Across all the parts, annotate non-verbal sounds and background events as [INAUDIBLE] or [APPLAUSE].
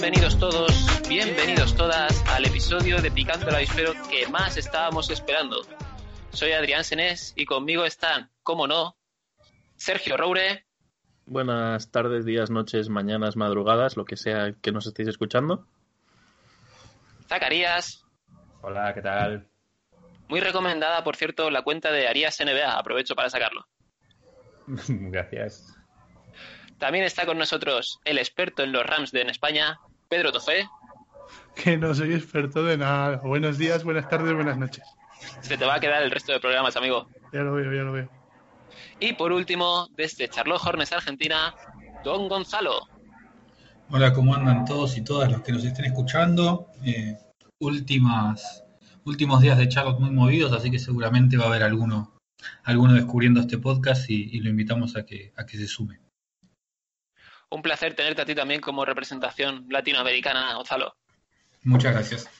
Bienvenidos todos, bienvenidos todas al episodio de Picando el Avispero que más estábamos esperando. Soy Adrián Senés y conmigo están, como no, Sergio Roure, Buenas tardes, días, noches, mañanas, madrugadas, lo que sea que nos estéis escuchando. Zacarías, Hola, ¿qué tal? muy recomendada, por cierto, la cuenta de Arias NBA, aprovecho para sacarlo. [LAUGHS] Gracias. También está con nosotros el experto en los Rams de en España, Pedro Tofé. Que no soy experto de nada. Buenos días, buenas tardes, buenas noches. Se te va a quedar el resto de programas, amigo. Ya lo veo, ya lo veo. Y por último, desde Charlotte Hornets, Argentina, Don Gonzalo. Hola, ¿cómo andan todos y todas los que nos estén escuchando? Eh, últimas, últimos días de Charlotte muy movidos, así que seguramente va a haber alguno, alguno descubriendo este podcast y, y lo invitamos a que, a que se sume. Un placer tenerte a ti también como representación latinoamericana, Gonzalo. Muchas gracias.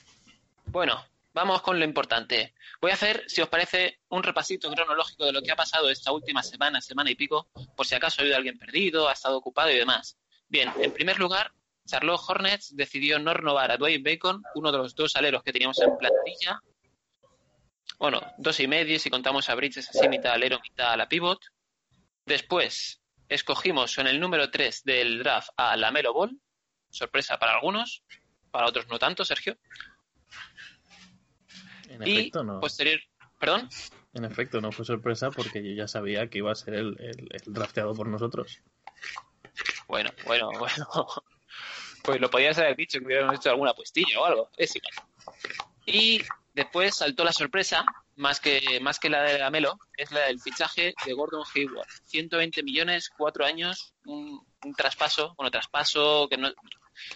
Bueno, vamos con lo importante. Voy a hacer, si os parece, un repasito cronológico de lo que ha pasado esta última semana, semana y pico, por si acaso ha habido alguien perdido, ha estado ocupado y demás. Bien, en primer lugar, Charlotte Hornets decidió no renovar a Dwayne Bacon, uno de los dos aleros que teníamos en plantilla. Bueno, dos y medio si contamos a Bridges así, mitad alero, mitad a la pivot. Después, escogimos en el número 3 del draft a Lamelo Ball. Sorpresa para algunos, para otros no tanto, Sergio. En y efecto, no. posterior, perdón, En efecto, no fue sorpresa porque yo ya sabía que iba a ser el, el- el drafteado por nosotros. bueno, bueno, [LAUGHS] bueno. Pues lo podías haber dicho que hubiéramos hecho alguna puestilla o algo. Es igual. Y después saltó la sorpresa, más que, más que la de Lamelo, es la del fichaje de Gordon Hayward. 120 millones, cuatro años, un, un traspaso, bueno, traspaso que no,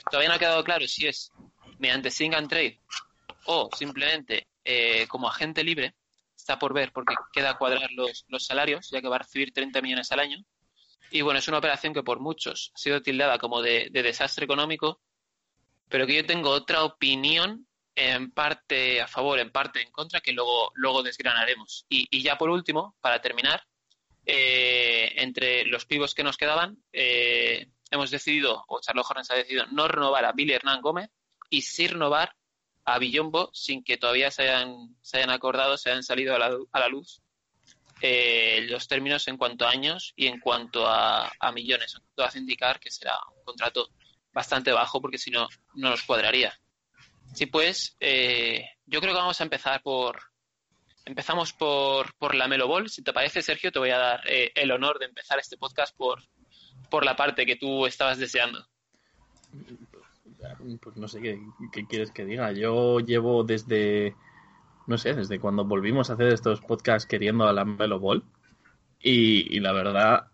todavía no ha quedado claro si es mediante sing and trade o simplemente eh, como agente libre. Está por ver porque queda cuadrar los, los salarios, ya que va a recibir 30 millones al año. Y bueno, es una operación que por muchos ha sido tildada como de desastre económico, pero que yo tengo otra opinión en parte a favor, en parte en contra, que luego, luego desgranaremos. Y, y ya por último, para terminar, eh, entre los pivos que nos quedaban, eh, hemos decidido, o Charlotte Hornets ha decidido, no renovar a Billy Hernán Gómez y sí renovar a Villombo sin que todavía se hayan, se hayan acordado, se hayan salido a la, a la luz eh, los términos en cuanto a años y en cuanto a, a millones. Todo hace indicar que será un contrato bastante bajo porque si no, no nos cuadraría. Sí, pues, eh, yo creo que vamos a empezar por... Empezamos por, por la Melo Ball. Si te parece, Sergio, te voy a dar eh, el honor de empezar este podcast por, por la parte que tú estabas deseando. Pues no sé qué, quieres que diga. Yo llevo desde, no sé, desde cuando volvimos a hacer estos podcasts queriendo a la Melo Ball. Y, la verdad,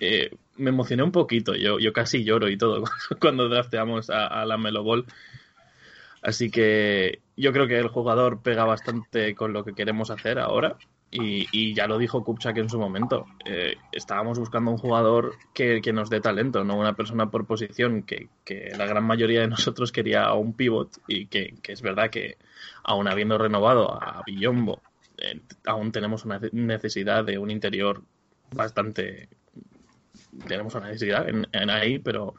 eh, me emocioné un poquito. Yo, yo casi lloro y todo [LAUGHS] cuando drafteamos a, a la Melo Ball. Así que yo creo que el jugador pega bastante con lo que queremos hacer ahora. Y, y ya lo dijo Kupchak en su momento. Eh, estábamos buscando un jugador que, que nos dé talento, no una persona por posición, que, que la gran mayoría de nosotros quería un pivot. Y que, que es verdad que, aún habiendo renovado a Villombo, eh, aún tenemos una necesidad de un interior bastante. Tenemos una necesidad en ahí, pero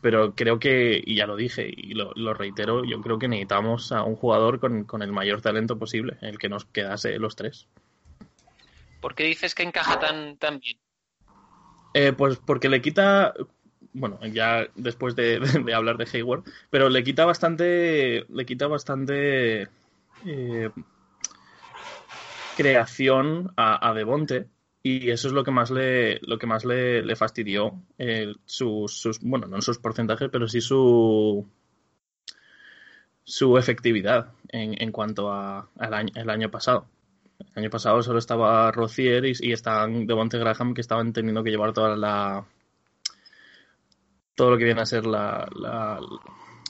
pero creo que, y ya lo dije y lo, lo, reitero, yo creo que necesitamos a un jugador con, con, el mayor talento posible, el que nos quedase los tres. ¿Por qué dices que encaja tan, tan bien? Eh, pues porque le quita, bueno, ya después de, de, [LAUGHS] de, hablar de Hayward, pero le quita bastante, le quita bastante eh, creación a, a Devonte, y eso es lo que más le, lo que más le, le fastidió eh, sus, sus, bueno, no sus porcentajes, pero sí su su efectividad en, en cuanto a, al año, el año pasado. El año pasado solo estaba Rocier y, y estaban Devonte Graham que estaban teniendo que llevar toda la todo lo que viene a ser la, la,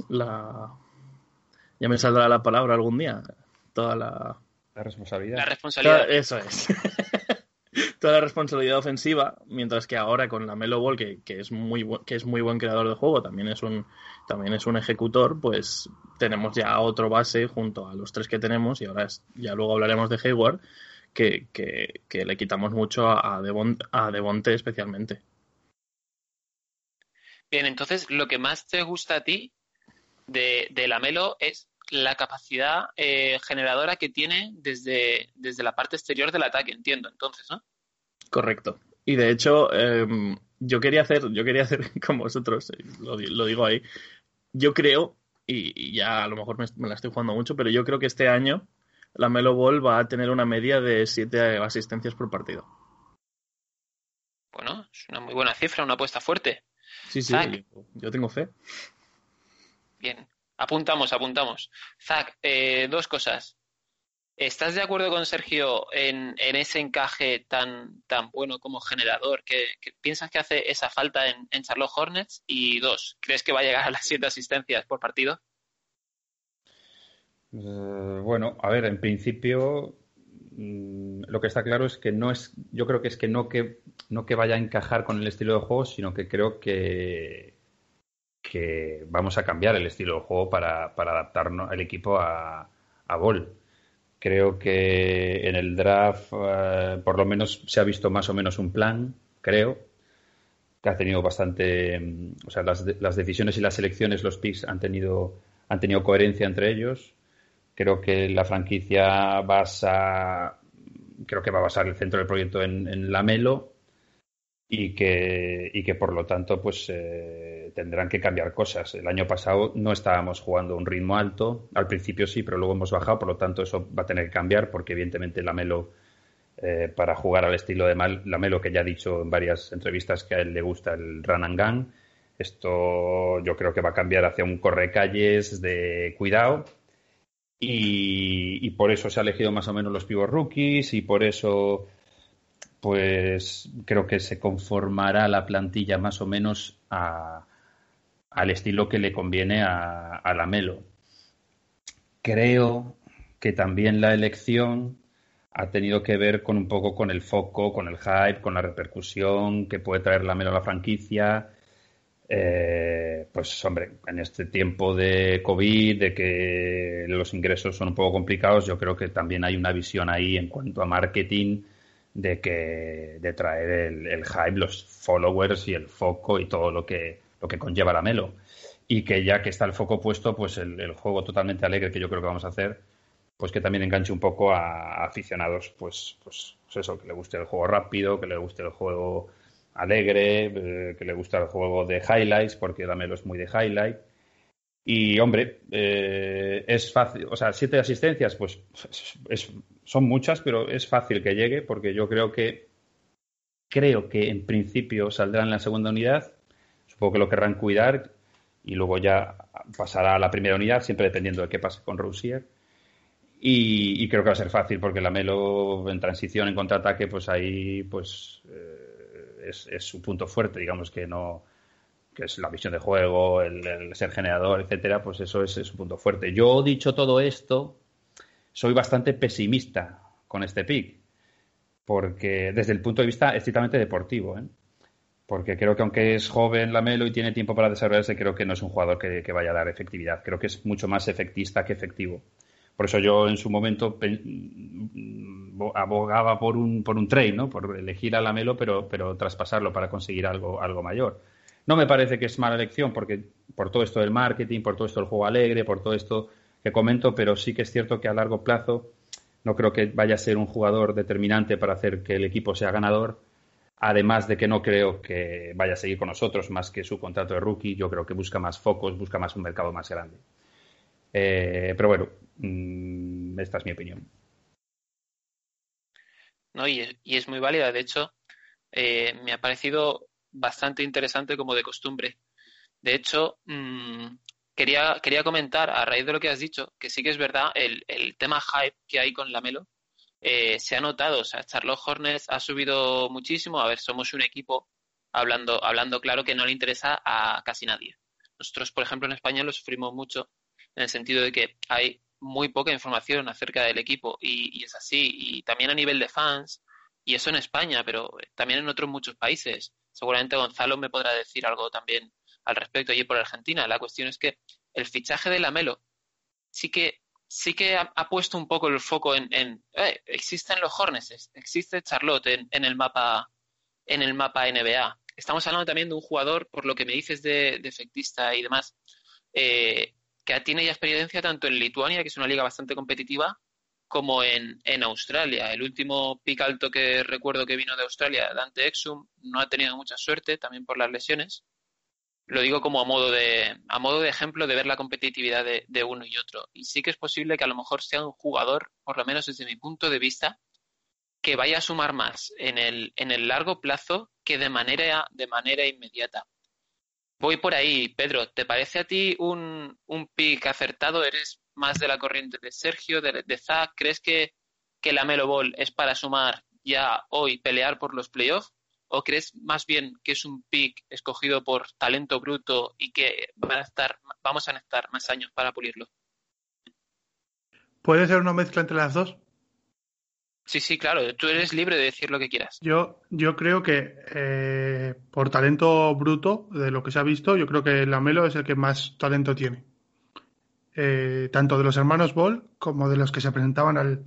la ya me saldrá la palabra algún día toda la La responsabilidad. La responsabilidad. eso es [LAUGHS] toda la responsabilidad ofensiva mientras que ahora con la Melo Ball que, que es muy que es muy buen creador de juego también es un también es un ejecutor pues tenemos ya otro base junto a los tres que tenemos y ahora es- ya luego hablaremos de Hayward que, que, le quitamos mucho a, a, Devon- a Devonte especialmente Bien, entonces lo que más te gusta a ti de, de Lamelo es la capacidad eh, generadora que tiene desde, desde la parte exterior del ataque, entiendo, entonces, ¿no? Correcto. Y de hecho, em, yo quería hacer, yo quería hacer [LAUGHS] con vosotros, eh, lo, di- lo digo ahí. Yo creo, y, y ya a lo mejor me, me la estoy jugando mucho, pero yo creo que este año la Melo Ball va a tener una media de siete asistencias por partido. Bueno, es una muy buena cifra, una apuesta fuerte. Sí, sí, Zac. yo, yo tengo fe. Bien, apuntamos, apuntamos. Zach, eh, dos cosas. ¿Estás de acuerdo con Sergio en, ese encaje tan, bueno como generador? piensas que hace esa falta en, en Charlotte Hornets? Y dos, ¿crees que va a llegar a las siete asistencias por partido? Eh, bueno, a ver, en principio mm, lo que está claro es que no es, yo creo que es que no que no que vaya a encajar con el estilo de juego, sino que creo que que vamos a cambiar el estilo de juego para, para adaptarnos el equipo a, a Ball. Creo que en el draft eh, por lo menos se ha visto más o menos un plan, creo, que ha tenido bastante, mm, o sea, las, las decisiones y las selecciones, los picks han tenido, han tenido coherencia entre ellos. Creo que la franquicia basa, creo que va a basar el centro del proyecto en, en Lamelo y que, y que por lo tanto pues eh, tendrán que cambiar cosas. El año pasado no estábamos jugando un ritmo alto, al principio sí, pero luego hemos bajado, por lo tanto eso va a tener que cambiar porque evidentemente Lamelo eh, para jugar al estilo de Mal- Lamelo, que ya ha dicho en varias entrevistas que a él le gusta el run and gun. Esto yo creo que va a cambiar hacia un correcalles de cuidado. Y, por eso se ha elegido más o menos los pivos rookies y por eso pues creo que se conformará la plantilla más o menos a- al estilo que le conviene a, a Lamelo. Creo que también la elección ha tenido que ver con un poco con el foco, con el hype, con la repercusión que puede traer la Melo a la franquicia. Eh, pues hombre, en este tiempo de COVID, de que los ingresos son un poco complicados, yo creo que también hay una visión ahí en cuanto a marketing de que de traer el hype, los followers y el foco y todo lo que lo que conlleva la Melo. Y que ya que está el foco puesto, pues el, juego totalmente alegre que yo creo que vamos a hacer, pues que también enganche un poco a aficionados, pues, pues, eso, que le guste el juego rápido, que le guste el juego alegre, eh, que le guste el juego de highlights, porque la Melo es muy de highlight. Y hombre, eh, es fácil, o sea, siete asistencias, pues es- son muchas, pero es fácil que llegue, porque yo creo que creo que en principio saldrá en la segunda unidad. Supongo que lo querrán cuidar y luego ya pasará a la primera unidad, siempre dependiendo de qué pase con Rousier. Y, creo que va a ser fácil porque la Melo en transición, en contraataque, pues ahí pues eh, es, su punto fuerte, digamos que no que es la visión de juego, el, el ser generador, etcétera, pues eso es, es su punto fuerte. Yo, dicho todo esto, soy bastante pesimista con este pick, porque desde el punto de vista estrictamente deportivo, ¿eh? Porque creo que aunque es joven Lamelo y tiene tiempo para desarrollarse, creo que no es un jugador que, vaya a dar efectividad. Creo que es mucho más efectista que efectivo. Por eso yo en su momento pe- abogaba por un, por un trade, ¿no? por elegir a Lamelo, pero, pero traspasarlo para conseguir algo, algo mayor. No me parece que es mala elección porque por todo esto del marketing, por todo esto del juego alegre, por todo esto que comento, pero sí que es cierto que a largo plazo no creo que vaya a ser un jugador determinante para hacer que el equipo sea ganador. Además de que no creo que vaya a seguir con nosotros más que su contrato de rookie, yo creo que busca más focos, busca más un mercado más grande. Eh, pero bueno, mm, esta es mi opinión. ¿no? Y, es- muy válida. De hecho, eh, me ha parecido bastante interesante como de costumbre. De hecho, mm, quería, quería comentar, a raíz de lo que has dicho, que sí que es verdad, el, el tema hype que hay con Lamelo eh, se ha notado. O sea, Charlotte Hornets ha subido muchísimo. A ver, somos un equipo, hablando, hablando claro, que no le interesa a casi nadie. Nosotros, por ejemplo, en España lo sufrimos mucho en el sentido de que hay muy poca información acerca del equipo y, es así. Y también a nivel de fans, y eso en España, pero también en otros muchos países. Seguramente Gonzalo me podrá decir algo también al respecto allí por Argentina. La cuestión es que el fichaje de Lamelo sí que sí que ha, puesto un poco el foco en, en eh, existen los Hornets, existe Charlotte en, en, el mapa en el mapa NBA. Estamos hablando también de un jugador, por lo que me dices de, de efectista y demás, eh, que tiene ya experiencia tanto en Lituania, que es una liga bastante competitiva, como en, en Australia. El último pick alto que recuerdo que vino de Australia, Dante Exum, no ha tenido mucha suerte, también por las lesiones lo digo como a modo de, a modo de ejemplo de ver la competitividad de, uno y otro. Y sí que es posible que a lo mejor sea un jugador, por lo menos desde mi punto de vista, que vaya a sumar más en el, en el largo plazo que de manera, de manera inmediata. Voy por ahí, Pedro. ¿Te parece a ti un, un pick acertado? ¿Eres más de la corriente de Sergio, de, de Zach? ¿Crees que, que la Melo Ball es para sumar ya hoy, pelear por los playoffs? ¿O crees más bien que es un pick escogido por talento bruto y que van a estar, vamos a necesitar más años para pulirlo? ¿Puede ser una mezcla entre las dos? Sí, sí, claro. Tú eres libre de decir lo que quieras. Yo, yo creo que eh, por talento bruto, de lo que se ha visto, yo creo que Lamelo es el que más talento tiene. Eh, tanto de los hermanos Ball como de los que se presentaban al,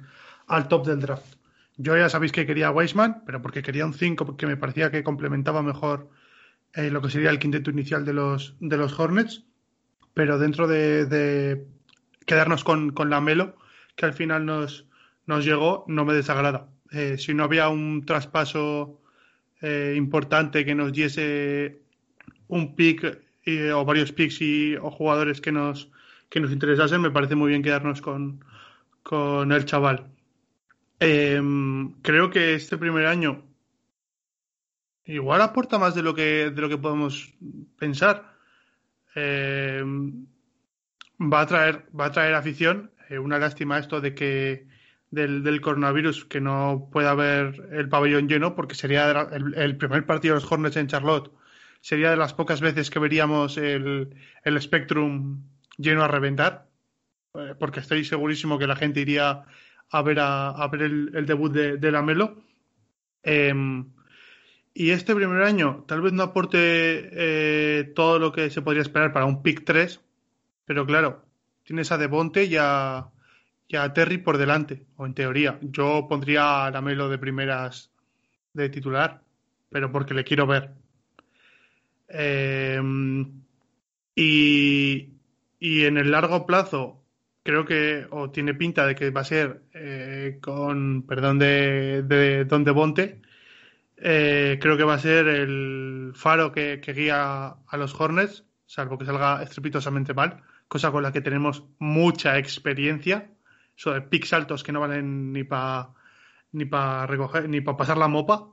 al top del draft. Yo ya sabéis que quería a Weisman, pero porque quería un 5, porque me parecía que complementaba mejor eh, lo que sería el quinteto inicial de los, de los Hornets. Pero dentro de, de quedarnos con, con, la Melo, que al final nos, nos llegó, no me desagrada. Eh, si no había un traspaso eh, importante que nos diese un pick o varios picks y, o jugadores que nos, que nos interesasen, me parece muy bien quedarnos con, con el chaval. Eh, creo que este primer año igual aporta más de lo que, de lo que podemos pensar. Eh, va a traer, va a traer afición. Eh, una lástima esto de que del, del, coronavirus que no pueda haber el pabellón lleno, porque sería el, el, primer partido de los Hornets en Charlotte. Sería de las pocas veces que veríamos el, el Spectrum lleno a reventar, eh, porque estoy segurísimo que la gente iría a ver, a, ver el, debut de, de Lamelo. Eh, y este primer año tal vez no aporte eh, todo lo que se podría esperar para un pick 3, pero claro, tienes a Devonte y a, y a Terry por delante, o en teoría. Yo pondría a Lamelo de primeras de titular, pero porque le quiero ver. Eh, y, y en el largo plazo, creo que, o tiene pinta de que va a ser eh, con, perdón, de, de Don Devonte, eh, creo que va a ser el faro que, guía a los Hornets, salvo que salga estrepitosamente mal, cosa con la que tenemos mucha experiencia, eso de picks altos que no valen ni para ni para recoger, ni para pasar la mopa.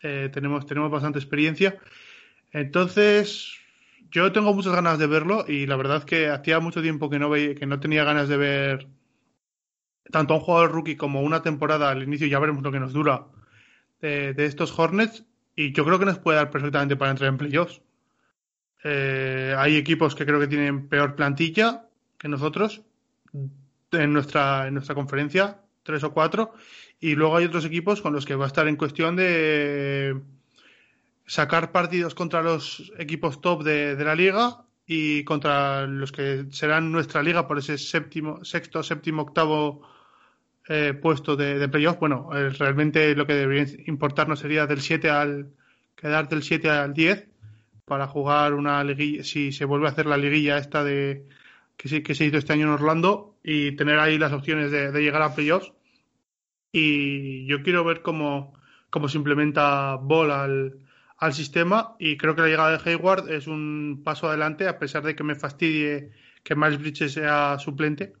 Eh, tenemos, tenemos bastante experiencia. Entonces, yo tengo muchas ganas de verlo y la verdad que hacía mucho tiempo que no, veía, que no tenía ganas de ver tanto a un jugador rookie como una temporada al inicio, ya veremos lo que nos dura, de, de estos Hornets y yo creo que nos puede dar perfectamente para entrar en playoffs. Eh, hay equipos que creo que tienen peor plantilla que nosotros en nuestra, en nuestra conferencia, tres o cuatro, y luego hay otros equipos con los que va a estar en cuestión de sacar partidos contra los equipos top de, de, la liga y contra los que serán nuestra liga por ese séptimo, sexto, séptimo, octavo eh, puesto de, de playoff. Bueno, eh, realmente lo que debería importarnos sería del 7 al quedar del 7 al 10 para jugar una liguilla, si se vuelve a hacer la liguilla esta de que, sí, que se hizo este año en Orlando y tener ahí las opciones de, de llegar a playoffs. Y yo quiero ver cómo, cómo se implementa Ball al, al sistema y creo que la llegada de Hayward es un paso adelante a pesar de que me fastidie que Miles Bridges sea suplente,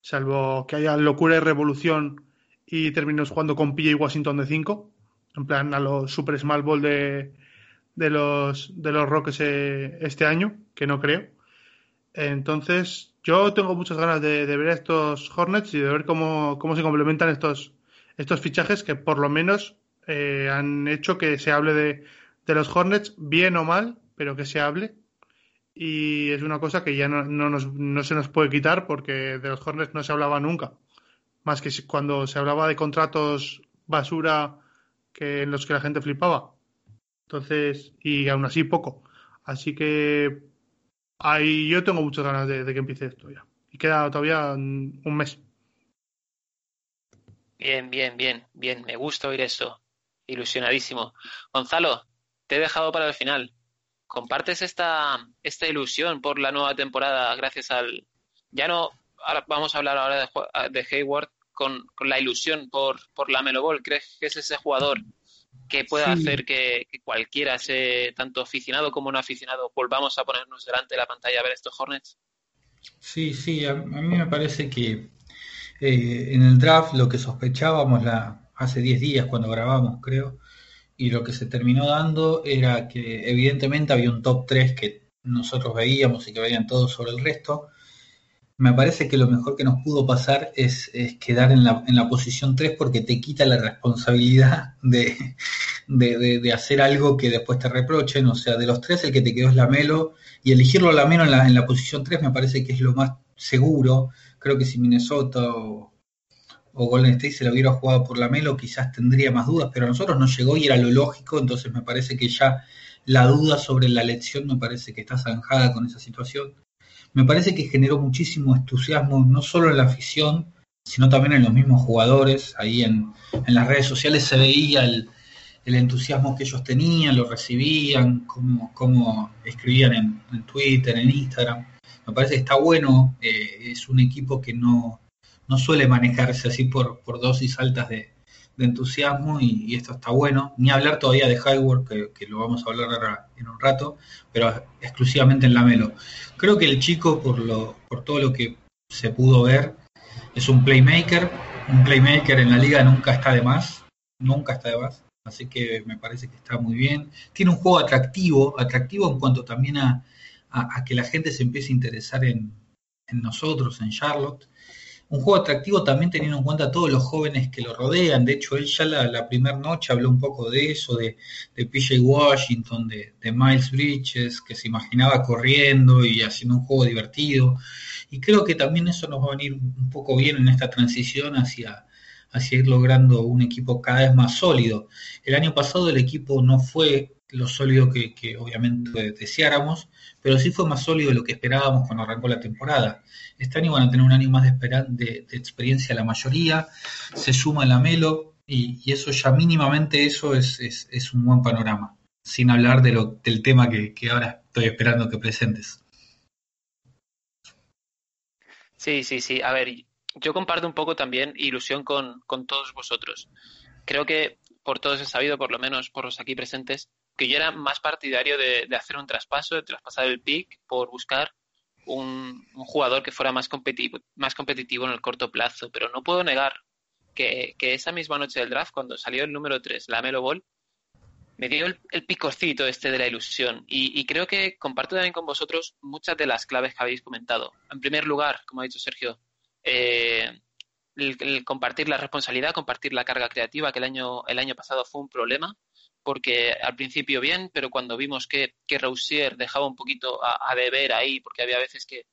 salvo que haya locura y revolución y terminemos jugando con PJ Washington de 5, en plan a los Super Small Ball de, de los, de los Rockets este año, que no creo. Entonces, yo tengo muchas ganas de, ver estos Hornets y de ver cómo, cómo se complementan estos, estos fichajes que por lo menos eh, han hecho que se hable de, de los Hornets, bien o mal, pero que se hable. Y es una cosa que ya no, no, nos, no se nos puede quitar porque de los Hornets no se hablaba nunca. Más que cuando se hablaba de contratos basura que en los que la gente flipaba. Entonces, y aún así poco. Así que ahí yo tengo muchas ganas de, de que empiece esto ya. Y queda todavía un mes. Bien, bien, bien, bien. Me gusta oír eso. Ilusionadísimo. Gonzalo, te he dejado para el final. ¿Compartes esta, esta ilusión por la nueva temporada gracias al... Ya no... Ahora vamos a hablar ahora de, de Hayward con, con la ilusión por, por la Melo Ball. ¿Crees que es ese jugador que pueda Sí. hacer que, que cualquiera, se, tanto aficionado como no aficionado, volvamos a ponernos delante de la pantalla a ver estos Hornets? Sí, sí, a, a mí me parece que eh, en el draft lo que sospechábamos la, hace 10 días cuando grabamos, creo, y lo que se terminó dando era que evidentemente había un top 3 que nosotros veíamos y que veían todos sobre el resto. Me parece que lo mejor que nos pudo pasar es, es quedar en la, en la posición 3 porque te quita la responsabilidad de, de, de- hacer algo que después te reprochen. O sea, de los tres el que te quedó es Lamelo y elegirlo Lamelo en la, en la posición 3 me parece que es lo más seguro. Creo que si Minnesota o, o Golden State se lo hubiera jugado por Lamelo quizás tendría más dudas, pero a nosotros nos llegó y era lo lógico, entonces me parece que ya la duda sobre la elección me parece que está zanjada con esa situación. Me parece que generó muchísimo entusiasmo, no solo en la afición, sino también en los mismos jugadores. Ahí en, en las redes sociales se veía el, el entusiasmo que ellos tenían, lo recibían, cómo, cómo escribían en, en Twitter, en Instagram. Me parece que está bueno, eh, es un equipo que no, no suele manejarse así por, dosis altas de, entusiasmo y, esto está bueno. Ni hablar todavía de Hayward, que, que lo vamos a hablar ahora en un rato, pero exclusivamente en la Melo. Creo que el chico, por, lo, por todo lo que se pudo ver, es un playmaker. Un playmaker en la liga nunca está de más, nunca está de más. Así que me parece que está muy bien. Tiene un juego atractivo, atractivo en cuanto también a, que la gente se empiece a interesar en nosotros, en Charlotte un juego atractivo también teniendo en cuenta todos los jóvenes que lo rodean. De hecho, él ya la, la primera noche habló un poco de eso, de, de PJ Washington, de, de, Miles Bridges, que se imaginaba corriendo y haciendo un juego divertido. Y creo que también eso nos va a venir un poco bien en esta transición hacia, hacia ir logrando un equipo cada vez más sólido. El año pasado el equipo no fue lo sólido que, obviamente deseáramos, pero sí fue más sólido de lo que esperábamos cuando arrancó la temporada. Este año van a tener un año más de, de, de experiencia la mayoría, se suma la Melo y, eso ya mínimamente eso es, es, es, un buen panorama, sin hablar de lo, del tema que, ahora estoy esperando que presentes. Sí, sí, sí. A ver, yo comparto un poco también ilusión con, con todos vosotros. Creo que por todos he sabido, por lo menos por los aquí presentes, que yo era más partidario de, hacer un traspaso, de traspasar el pick por buscar un, jugador que fuera más competitivo, más competitivo en el corto plazo. Pero no puedo negar que, esa misma noche del draft, cuando salió el número 3, la Melo Ball, me dio el, picorcito este de la ilusión. Y, y, creo que comparto también con vosotros muchas de las claves que habéis comentado. En primer lugar, como ha dicho Sergio, eh, el, el, compartir la responsabilidad, compartir la carga creativa, que el año, el año pasado fue un problema, porque al principio bien, pero cuando vimos que, que dejaba un poquito a, beber ahí, porque había veces que,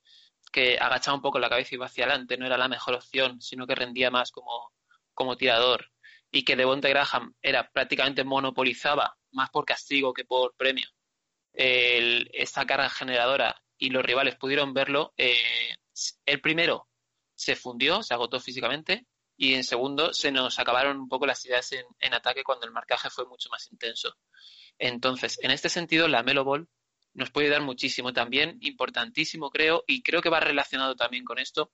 que agachaba un poco la cabeza y iba hacia adelante, no era la mejor opción, sino que rendía más como, como tirador, y que Devonte Graham era prácticamente monopolizaba, más por castigo que por premio, el, esta carga generadora, y los rivales pudieron verlo, eh, el primero se fundió, se agotó físicamente, y en segundo se nos acabaron un poco las ideas en, en, ataque cuando el marcaje fue mucho más intenso. Entonces, en este sentido, la Melo Ball nos puede dar muchísimo también, importantísimo creo, y creo que va relacionado también con esto,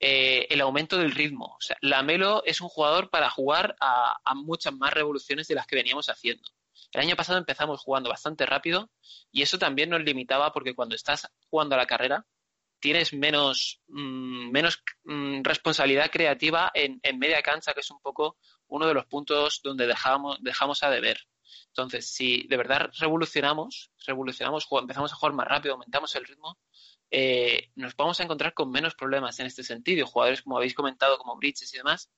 eh, el aumento del ritmo. O sea, la Melo es un jugador para jugar a, a muchas más revoluciones de las que veníamos haciendo. El año pasado empezamos jugando bastante rápido y eso también nos limitaba porque cuando estás jugando a la carrera tienes menos, mmm, menos mmm, responsabilidad creativa en, en, media cancha, que es un poco uno de los puntos donde dejamos, dejamos a deber. Entonces, si de verdad revolucionamos, revolucionamos, empezamos a jugar más rápido, aumentamos el ritmo, eh, nos vamos a encontrar con menos problemas en este sentido. Jugadores, como habéis comentado, como Bridges y demás,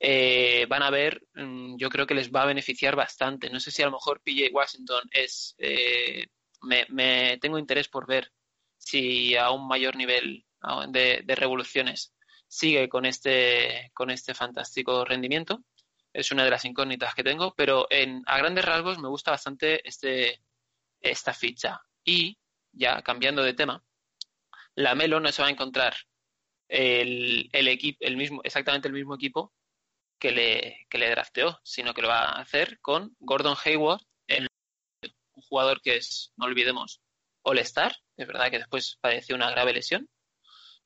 eh, van a ver, mm, yo creo que les va a beneficiar bastante. No sé si a lo mejor PJ Washington es, eh, me, tengo interés por ver si a un mayor nivel de, de, revoluciones sigue con este, con este fantástico rendimiento. Es una de las incógnitas que tengo, pero en, a grandes rasgos me gusta bastante este, esta ficha. Y ya cambiando de tema, la Melo no se va a encontrar el, el, equipo, el mismo, exactamente el mismo equipo que le, que le drafteó, sino que lo va a hacer con Gordon Hayward, un jugador que es, no olvidemos, All-Star, es verdad que después padeció una grave lesión,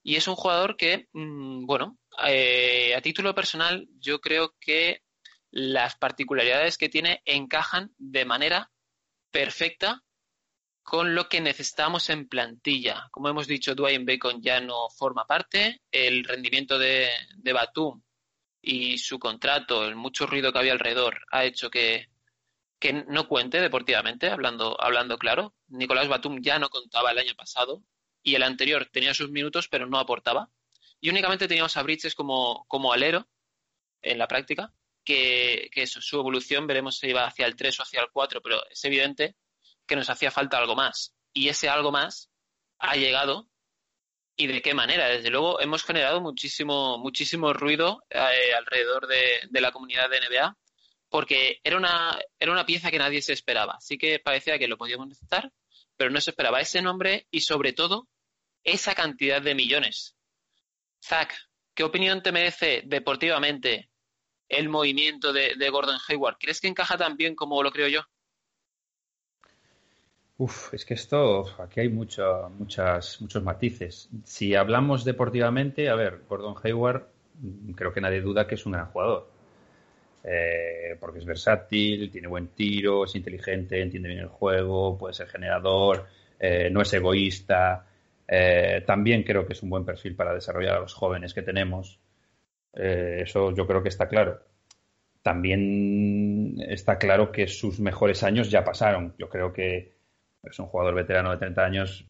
y es un jugador que, mm, bueno, eh, a título personal, yo creo que las particularidades que tiene encajan de manera perfecta con lo que necesitamos en plantilla. Como hemos dicho, Dwayne Bacon ya no forma parte. El rendimiento de, de Batum y su contrato, el mucho ruido que había alrededor, ha hecho que, que no cuente deportivamente, hablando, hablando claro. Nicolás Batum ya no contaba el año pasado y el anterior tenía sus minutos, pero no aportaba. Y únicamente teníamos a Bridges como, como alero en la práctica, que, que eso, su evolución veremos si iba hacia el 3 o hacia el 4, pero es evidente que nos hacía falta algo más. Y ese algo más ha llegado y de qué manera. Desde luego hemos generado muchísimo, muchísimo ruido eh, alrededor de, de, la comunidad de NBA porque era una, era una pieza que nadie se esperaba. Sí que parecía que lo podíamos necesitar, pero no se esperaba ese nombre y sobre todo esa cantidad de millones. Zach, ¿qué opinión te merece deportivamente el movimiento de, Gordon Hayward? ¿Crees que encaja tan bien como lo creo yo? Uf, es que esto, aquí hay mucho, muchas, muchos matices. Si hablamos deportivamente, a ver, Gordon Hayward, creo que nadie duda que es un gran jugador. Eh, porque es versátil, tiene buen tiro, es inteligente, entiende bien el juego, puede ser generador, eh, no es egoísta. Eh, también creo que es un buen perfil para desarrollar a los jóvenes que tenemos. Eso yo creo que está claro. También está claro que sus mejores años ya pasaron. Yo creo que es un jugador veterano de 30 años.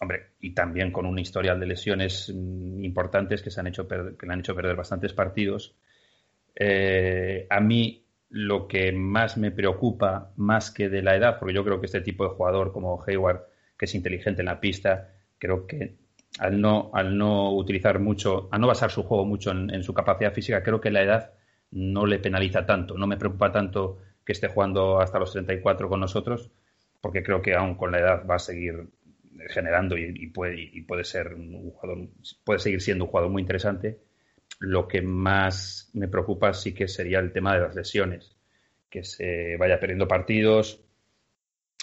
Hombre, y también con un historial de lesiones mm, importantes que, se han hecho que le han hecho perder bastantes partidos. Eh, a mí lo que más me preocupa, más que de la edad, porque yo creo que este tipo de jugador como Hayward, que es inteligente en la pista, creo que al no, al no utilizar mucho, al no basar su juego mucho en, en su capacidad física, creo que la edad no le penaliza tanto, no me preocupa tanto que esté jugando hasta los 34 con nosotros, porque creo que aún con la edad va a seguir generando y, puede, y puede ser un jugador, puede seguir siendo un jugador muy interesante. Lo que más me preocupa sí que sería el tema de las lesiones, que se vaya perdiendo partidos,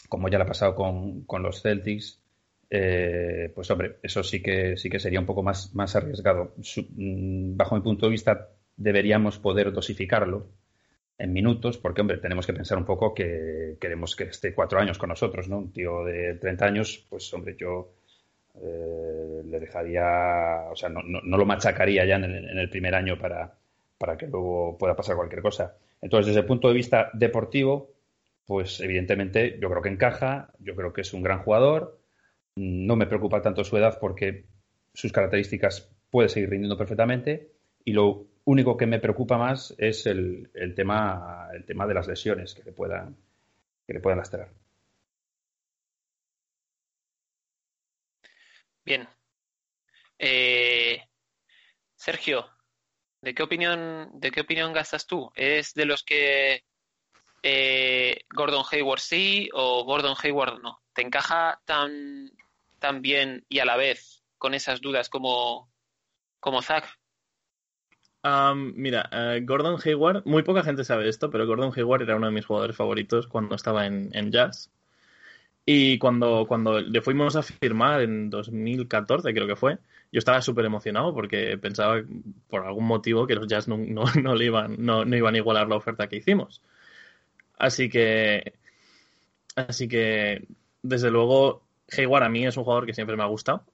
como ya le ha pasado con, con los Celtics. Eh, pues hombre, eso sí que sí que sería un poco más, más arriesgado. Mm, bajo mi punto de vista, deberíamos poder dosificarlo en minutos, porque, hombre, tenemos que pensar un poco que queremos que esté cuatro años con nosotros, ¿no? Un tío de 30 años, pues, hombre, yo eh, le dejaría, o sea, no, no, lo machacaría ya en el, en el primer año para, para, que luego pueda pasar cualquier cosa. Entonces, desde el punto de vista deportivo, pues, evidentemente, yo creo que encaja, yo creo que es un gran jugador, no me preocupa tanto su edad porque sus características puede seguir rindiendo perfectamente y lo único que me preocupa más es el, el, tema, el tema de las lesiones que le puedan, que le puedan lastrar. Bien. Eh, Sergio, ¿de qué opinión, de qué opinión gastas tú? ¿Es de los que eh, Gordon Hayward sí o Gordon Hayward no? ¿Te encaja tan, tan bien y a la vez con esas dudas como, como Zach? Um, mira, uh, Gordon Hayward, muy poca gente sabe esto, pero Gordon Hayward era uno de mis jugadores favoritos cuando estaba en, Jazz. Y cuando, cuando le fuimos a firmar en 2014, creo que fue, yo estaba súper emocionado porque pensaba por algún motivo que los Jazz no, no, [LAUGHS] iban, no, no, iban a igualar la oferta que hicimos. Así que, así que, desde luego, Hayward a mí es un jugador que siempre me ha gustado.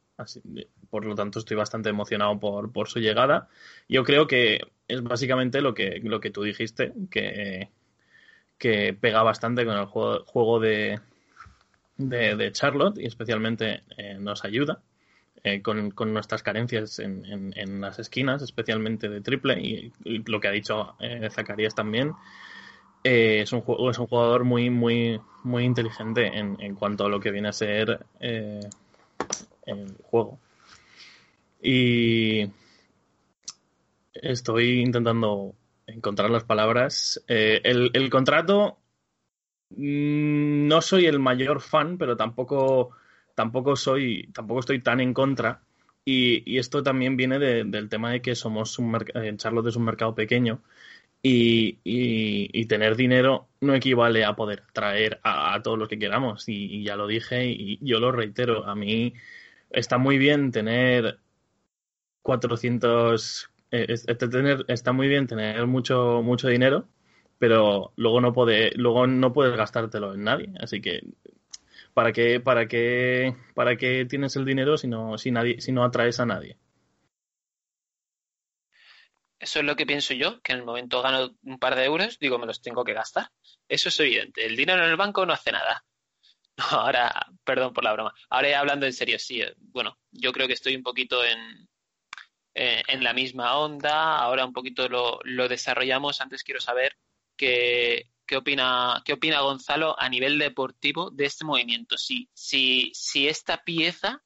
Por lo tanto, estoy bastante emocionado por, por, su llegada. Yo creo que es básicamente lo que, lo que tú dijiste, que, que pega bastante con el juego, juego de, de, Charlotte y especialmente eh, nos ayuda eh, con, con, nuestras carencias en, en, las esquinas, especialmente de triple y, y lo que ha dicho eh, Zacarías también. Eh, es, un, es un jugador muy, muy, muy inteligente en, en cuanto a lo que viene a ser eh, el juego. Y estoy intentando encontrar las palabras. Eh, el, contrato mmm, no soy el mayor fan, pero tampoco tampoco soy tampoco estoy tan en contra. Y, esto también viene de, del tema de que somos un en Charlotte es un mercado pequeño y, tener dinero no equivale a poder traer a, a todos los que queramos. Y, ya lo dije y yo lo reitero. A mí está muy bien tener 400 este tener, está muy bien tener mucho, mucho dinero, pero luego no puede, luego no puedes gastártelo en nadie. Así que ¿para qué, para qué, para qué tienes el dinero si no, si nadie, si no atraes a nadie? Eso es lo que pienso yo, que en el momento gano un par de euros, digo, me los tengo que gastar. Eso es evidente. El dinero en el banco no hace nada. [LAUGHS] Ahora, perdón por la broma. Ahora hablando en serio, sí. Bueno, yo creo que estoy un poquito en, eh, en la misma onda. Ahora un poquito lo, lo desarrollamos. Antes quiero saber qué, qué, opina, qué opina Gonzalo a nivel deportivo de este movimiento. Si, si, si esta pieza,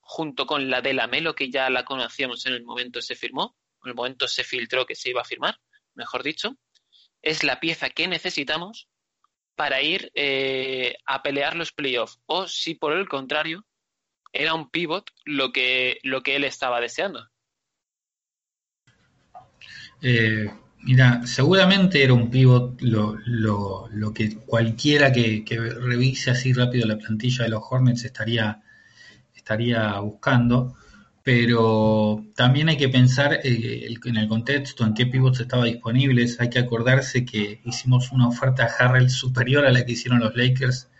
junto con la de la Melo, que ya la conocíamos en el momento se firmó, en el momento se filtró que se iba a firmar, mejor dicho, es la pieza que necesitamos para ir eh, a pelear los playoffs. O si por el contrario, era un pivot lo que, lo que él estaba deseando. Eh, mira, seguramente era un pivot lo, lo, lo que cualquiera que, que, revise así rápido la plantilla de los Hornets estaría, estaría buscando, pero también hay que pensar eh, en el contexto, en qué pivots estaban disponibles. Hay que acordarse que hicimos una oferta a Harrell superior a la que hicieron los Lakers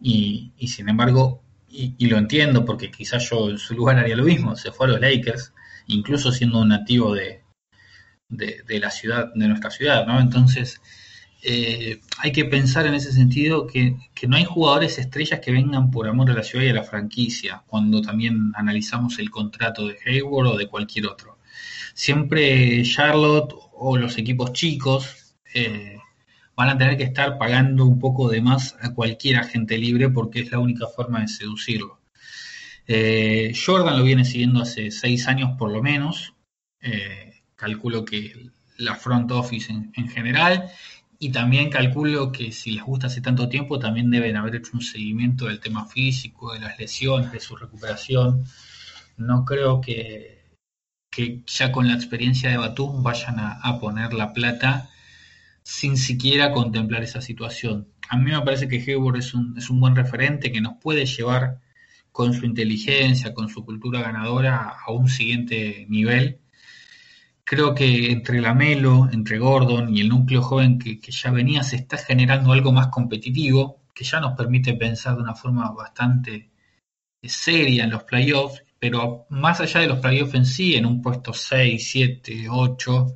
y, y sin embargo, y, lo entiendo porque quizás yo en su lugar haría lo mismo, se fue a los Lakers, incluso siendo un nativo de, de, la ciudad, de nuestra ciudad, ¿no? Entonces, eh, hay que pensar en ese sentido que, no hay jugadores estrellas que vengan por amor a la ciudad y a la franquicia, cuando también analizamos el contrato de Hayward o de cualquier otro. Siempre Charlotte o los equipos chicos eh, van a tener que estar pagando un poco de más a cualquier agente libre porque es la única forma de seducirlo. Eh, Jordan lo viene siguiendo hace seis años por lo menos. Calculo que la front office en, general y también calculo que si les gusta hace tanto tiempo también deben haber hecho un seguimiento del tema físico, de las lesiones, de su recuperación. No creo que, que ya con la experiencia de Batum vayan a, poner la plata sin siquiera contemplar esa situación. A mí me parece que Hayward es un, es un buen referente que nos puede llevar con su inteligencia, con su cultura ganadora a un siguiente nivel creo que entre Lamelo, entre Gordon y el núcleo joven que, ya venía se está generando algo más competitivo, que ya nos permite pensar de una forma bastante seria en los playoffs, pero más allá de los playoffs en sí, en un puesto 6, 7, 8,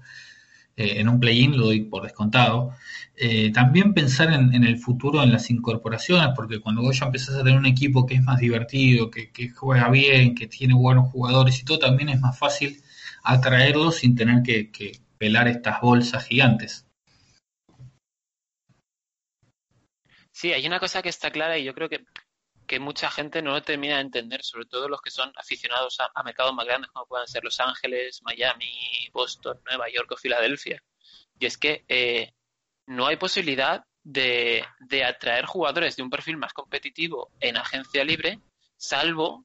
eh, en un play-in lo doy por descontado, eh, también pensar en, el futuro, en las incorporaciones, porque cuando vos ya empezás a tener un equipo que es más divertido, que juega bien, que tiene buenos jugadores y todo, también es más fácil atraerlos sin tener que, pelar estas bolsas gigantes. Sí, hay una cosa que está clara y yo creo que, que mucha gente no lo termina de entender, sobre todo los que son aficionados a, a, mercados más grandes como puedan ser Los Ángeles, Miami, Boston, Nueva York o Filadelfia. Y es que eh, no hay posibilidad de, de atraer jugadores de un perfil más competitivo en agencia libre, salvo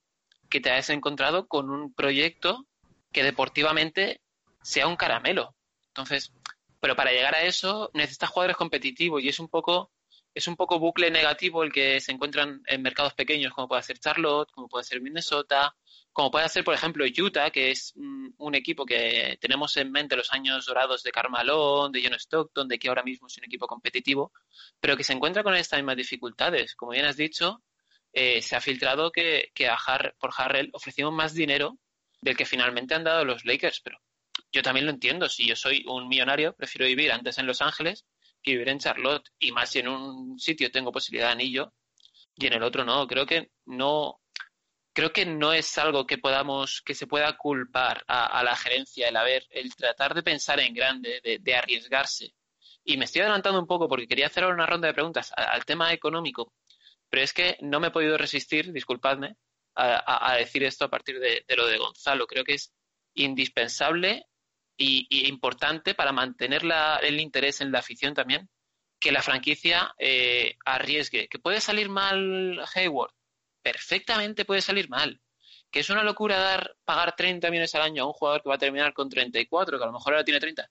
que te hayas encontrado con un proyecto que deportivamente sea un caramelo. Entonces, pero para llegar a eso necesitas jugadores competitivos y es un poco es un poco bucle negativo el que se encuentran en mercados pequeños como puede ser Charlotte, como puede ser Minnesota, como puede ser por ejemplo Utah, que es un equipo que tenemos en mente los años dorados de Carmalón, de John Stockton, de que ahora mismo es un equipo competitivo, pero que se encuentra con estas mismas dificultades. Como bien has dicho, eh, se ha filtrado que, que a Har por Harrell ofrecimos más dinero del que finalmente han dado los Lakers, pero yo también lo entiendo. Si yo soy un millonario, prefiero vivir antes en Los Ángeles que vivir en Charlotte. Y más si en un sitio tengo posibilidad de anillo, y en el otro no. Creo que no, creo que no es algo que podamos, que se pueda culpar a, la gerencia el haber, el tratar de pensar en grande, de, arriesgarse. Y me estoy adelantando un poco porque quería hacer una ronda de preguntas al, tema económico, pero es que no me he podido resistir, disculpadme, a, decir esto a partir de, lo de Gonzalo. Creo que es indispensable y, importante para mantener el interés en la afición también que la franquicia eh, arriesgue. ¿Que puede salir mal Hayward? Perfectamente puede salir mal. ¿Que es una locura dar pagar 30 millones al año a un jugador que va a terminar con 34, que a lo mejor ahora tiene 30?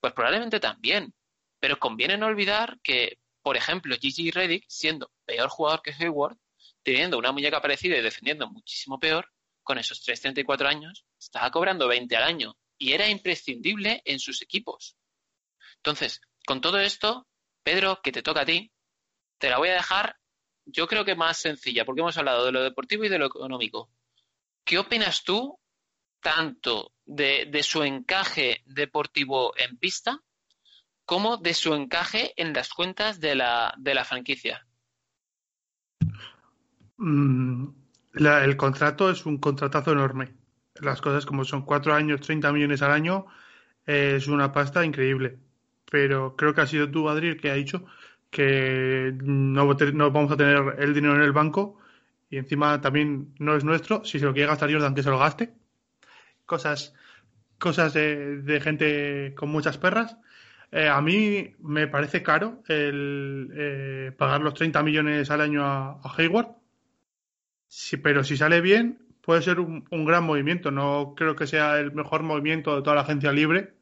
Pues probablemente también. Pero conviene no olvidar que, por ejemplo, Gigi Reddick, siendo peor jugador que Hayward, teniendo una muñeca parecida y defendiendo muchísimo peor, con esos 334 años, estaba cobrando 20 al año y era imprescindible en sus equipos. Entonces, con todo esto, Pedro, que te toca a ti, te la voy a dejar, yo creo que más sencilla, porque hemos hablado de lo deportivo y de lo económico. ¿Qué opinas tú tanto de, su encaje deportivo en pista como de su encaje en las cuentas de la, de la franquicia? Mm, el contrato es un contratazo enorme. Las cosas como son cuatro años, 30 millones al año, es una pasta increíble pero creo que ha sido tú, Adri, el que ha dicho que no, vamos a tener el dinero en el banco y encima también no es nuestro. Si se lo quiere gastar Jordan, que se lo gaste. Cosas, cosas de, gente con muchas perras. Eh, a mí me parece caro el eh, pagar los 30 millones al año a, Hayward. Pero si sale bien, puede ser un, gran movimiento. No creo que sea el mejor movimiento de toda la agencia libre,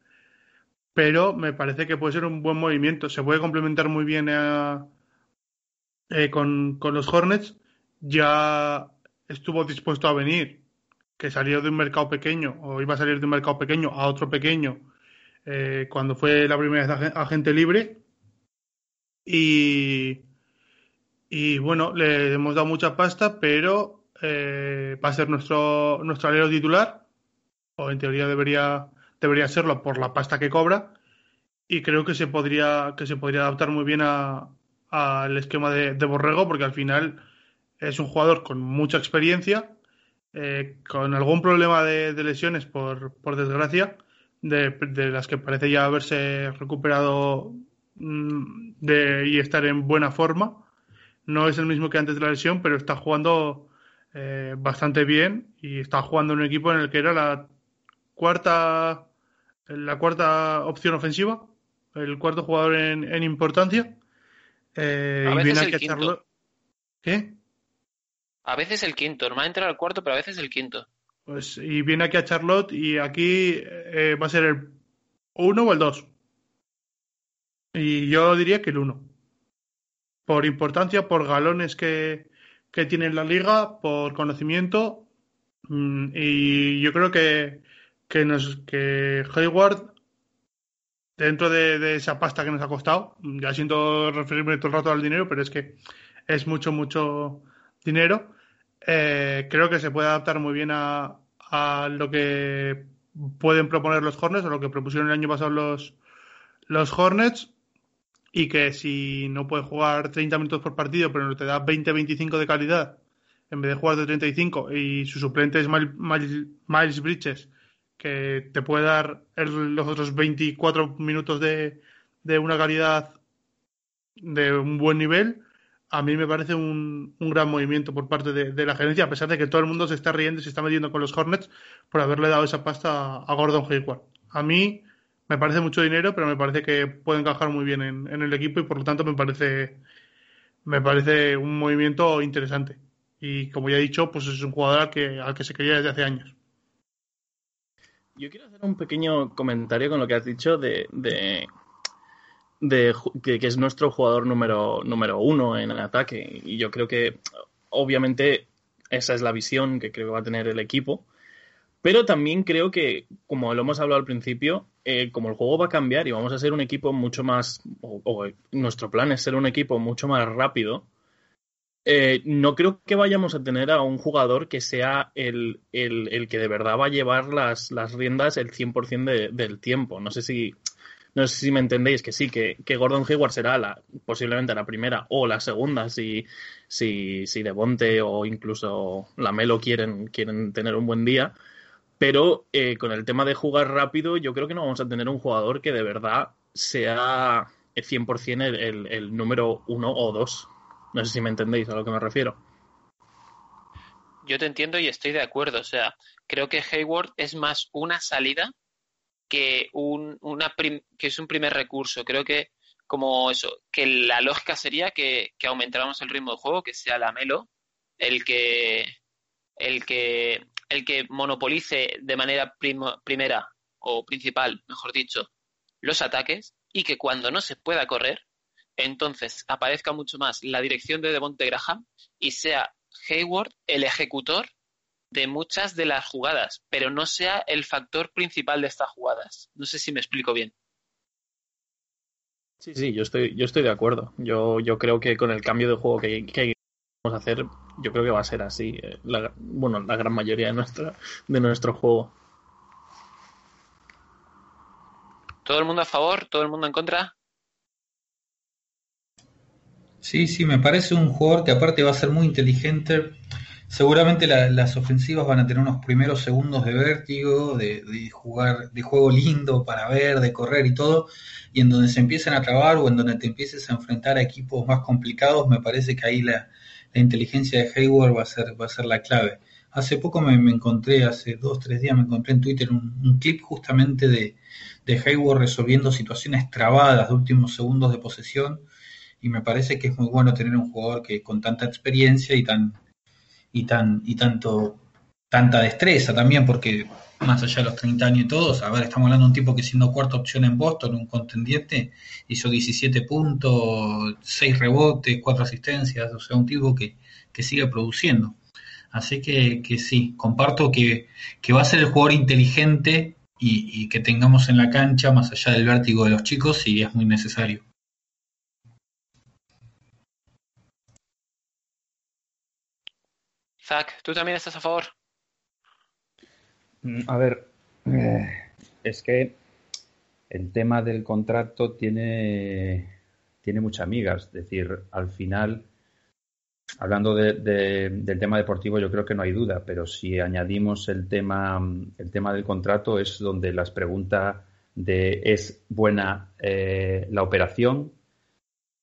pero me parece que puede ser un buen movimiento. Se puede complementar muy bien eh, eh, con, los Hornets. Ya estuvo dispuesto a venir, que salió de un mercado pequeño, o iba a salir de un mercado pequeño a otro pequeño, eh, cuando fue la primera vez agente libre. Y, y bueno, le hemos dado mucha pasta, pero va a ser nuestro, nuestro alero titular, o en teoría debería debería serlo por la pasta que cobra y creo que se podría que se podría adaptar muy bien al esquema de, Borrego porque al final es un jugador con mucha experiencia eh, con algún problema de, lesiones por, desgracia de, las que parece ya haberse recuperado mm, y estar en buena forma no es el mismo que antes de la lesión pero está jugando eh, bastante bien y está jugando en un equipo en el que era la cuarta la cuarta opción ofensiva, el cuarto jugador en, importancia. Eh, a veces el quinto. ¿Qué? A veces el quinto, normalmente era el cuarto, pero a veces el quinto. Pues y viene aquí a Charlotte y aquí eh, va a ser el uno o el dos. Y yo diría que el uno. Por importancia, por galones que, que tiene la liga, por conocimiento. Mm, y yo creo que, que, nos, que Hayward, dentro de, esa pasta que nos ha costado, ya siento referirme todo el rato al dinero, pero es que es mucho, mucho dinero, eh, creo que se puede adaptar muy bien a, a, lo que pueden proponer los Hornets o lo que propusieron el año pasado los, los Hornets y que si no puede jugar 30 minutos por partido, pero te da 20-25 de calidad, en vez de jugar de 35 y su suplente es Miles, Bridges, que te puede dar los otros 24 minutos de, de, una calidad de un buen nivel, a mí me parece un, un gran movimiento por parte de, la gerencia, a pesar de que todo el mundo se está riendo y se está metiendo con los Hornets por haberle dado esa pasta a Gordon Hayward. A mí me parece mucho dinero, pero me parece que puede encajar muy bien en, en el equipo y por lo tanto me parece, me parece un movimiento interesante. Y como ya he dicho, pues es un jugador que, al que se quería desde hace años. Yo quiero hacer un pequeño comentario con lo que has dicho de, de, que, es nuestro jugador número, número uno en el ataque. Y yo creo que, obviamente, esa es la visión que creo que va a tener el equipo. Pero también creo que, como lo hemos hablado al principio, eh, como el juego va a cambiar y vamos a ser un equipo mucho más, o nuestro plan es ser un equipo mucho más rápido, eh, no creo que vayamos a tener a un jugador que sea el, el, que de verdad va a llevar las, las riendas el 100% del tiempo. No sé si no sé si me entendéis que sí, que, que Gordon Hayward será la, posiblemente la primera o la segunda si, si, si Devonte o incluso Lamelo quieren, quieren tener un buen día. Pero eh, con el tema de jugar rápido, yo creo que no vamos a tener un jugador que de verdad sea 100% el, el, el número uno o dos. No sé si me entendéis a lo que me refiero. Yo te entiendo y estoy de acuerdo. O sea, creo que Hayward es más una salida que, un, una que es un primer recurso. Creo que como eso, que la lógica sería que, que aumentáramos el ritmo de juego, que sea la Melo el que el que el que monopolice de manera primo- primera o principal, mejor dicho, los ataques y que cuando no se pueda correr, entonces aparezca mucho más la dirección de Devonte Graham y sea Hayward el ejecutor de muchas de las jugadas, pero no sea el factor principal de estas jugadas. No sé si me explico bien. Sí, sí, yo estoy, yo estoy de acuerdo. Yo, yo creo que con el cambio de juego que, que vamos a hacer, yo creo que va a ser así. eh, La, bueno, la gran mayoría de, nuestra, de nuestro juego. ¿Todo el mundo a favor? ¿Todo el mundo en contra? Sí, sí, me parece un jugador que aparte va a ser muy inteligente. Seguramente la- las ofensivas van a tener unos primeros segundos de vértigo, de, de jugar, de juego lindo para ver, de correr y todo, y en donde se empiecen a trabar o en donde te empieces a enfrentar a equipos más complicados, me parece que ahí la, la inteligencia de Hayward va a ser, va a ser la clave. Hace poco me, me encontré, hace dos, tres días me encontré en Twitter un, clip justamente de, de Hayward resolviendo situaciones trabadas de últimos segundos de posesión y me parece que es muy bueno tener un jugador que con tanta experiencia y tan y tan y tanto tanta destreza también porque más allá de los 30 años y todos, a ver, estamos hablando de un tipo que siendo cuarta opción en Boston, un contendiente, hizo 17 puntos, 6 rebotes, 4 asistencias, o sea, un tipo que, que sigue produciendo. Así que, que sí, comparto que, que va a ser el jugador inteligente y, y que tengamos en la cancha, más allá del vértigo de los chicos, si es muy necesario. Zach, ¿tú también estás a favor? Mm, A ver, eh, es que el tema del contrato tiene, tiene muchas amigas. Es decir, al final, hablando de- del tema deportivo, yo creo que no hay duda, pero si añadimos el tema, el tema del contrato, es donde las preguntas de ¿es buena eh, la operación?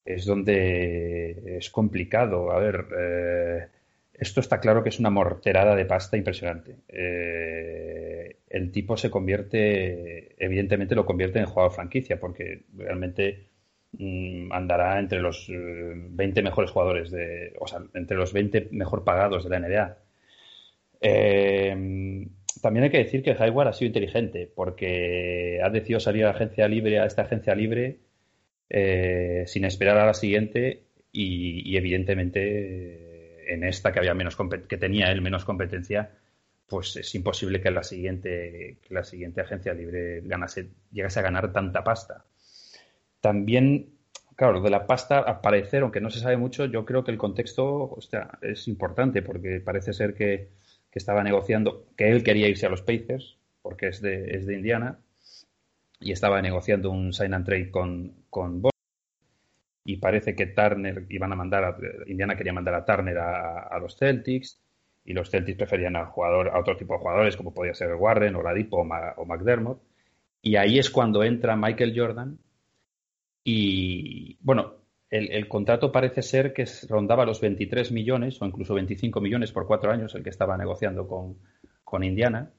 Es donde es complicado. A ver, eh, esto está claro que es una morterada de pasta impresionante. Eh, el tipo se convierte, evidentemente lo convierte en jugador franquicia, porque realmente mm, andará entre los eh, 20 mejores jugadores de, o sea, entre los 20 mejor pagados de la NBA. Eh, también hay que decir que Hayward ha sido inteligente, porque ha decidido salir a la agencia libre, a esta agencia libre, eh, sin esperar a la siguiente y, evidentemente en esta que había menos que tenía él menos competencia, pues es imposible que la siguiente que la siguiente agencia libre ganase, llegase a ganar tanta pasta. También, claro, de la pasta, al parecer, aunque no se sabe mucho, yo creo que el contexto es importante porque parece ser que, que estaba negociando, que él quería irse a los Pacers, porque es de, es de Indiana, y estaba negociando un sign and trade con, con. Y parece que Turner iban a mandar a, Indiana quería mandar a Turner a, los Celtics y los Celtics preferían a, jugador, a otro tipo de jugadores como podía ser Warren o Ladipo o, o McDermott. Y ahí es cuando entra Michael Jordan y bueno, el, contrato parece ser que rondaba los 23 millones o incluso 25 millones por cuatro años el que estaba negociando con, con Indiana.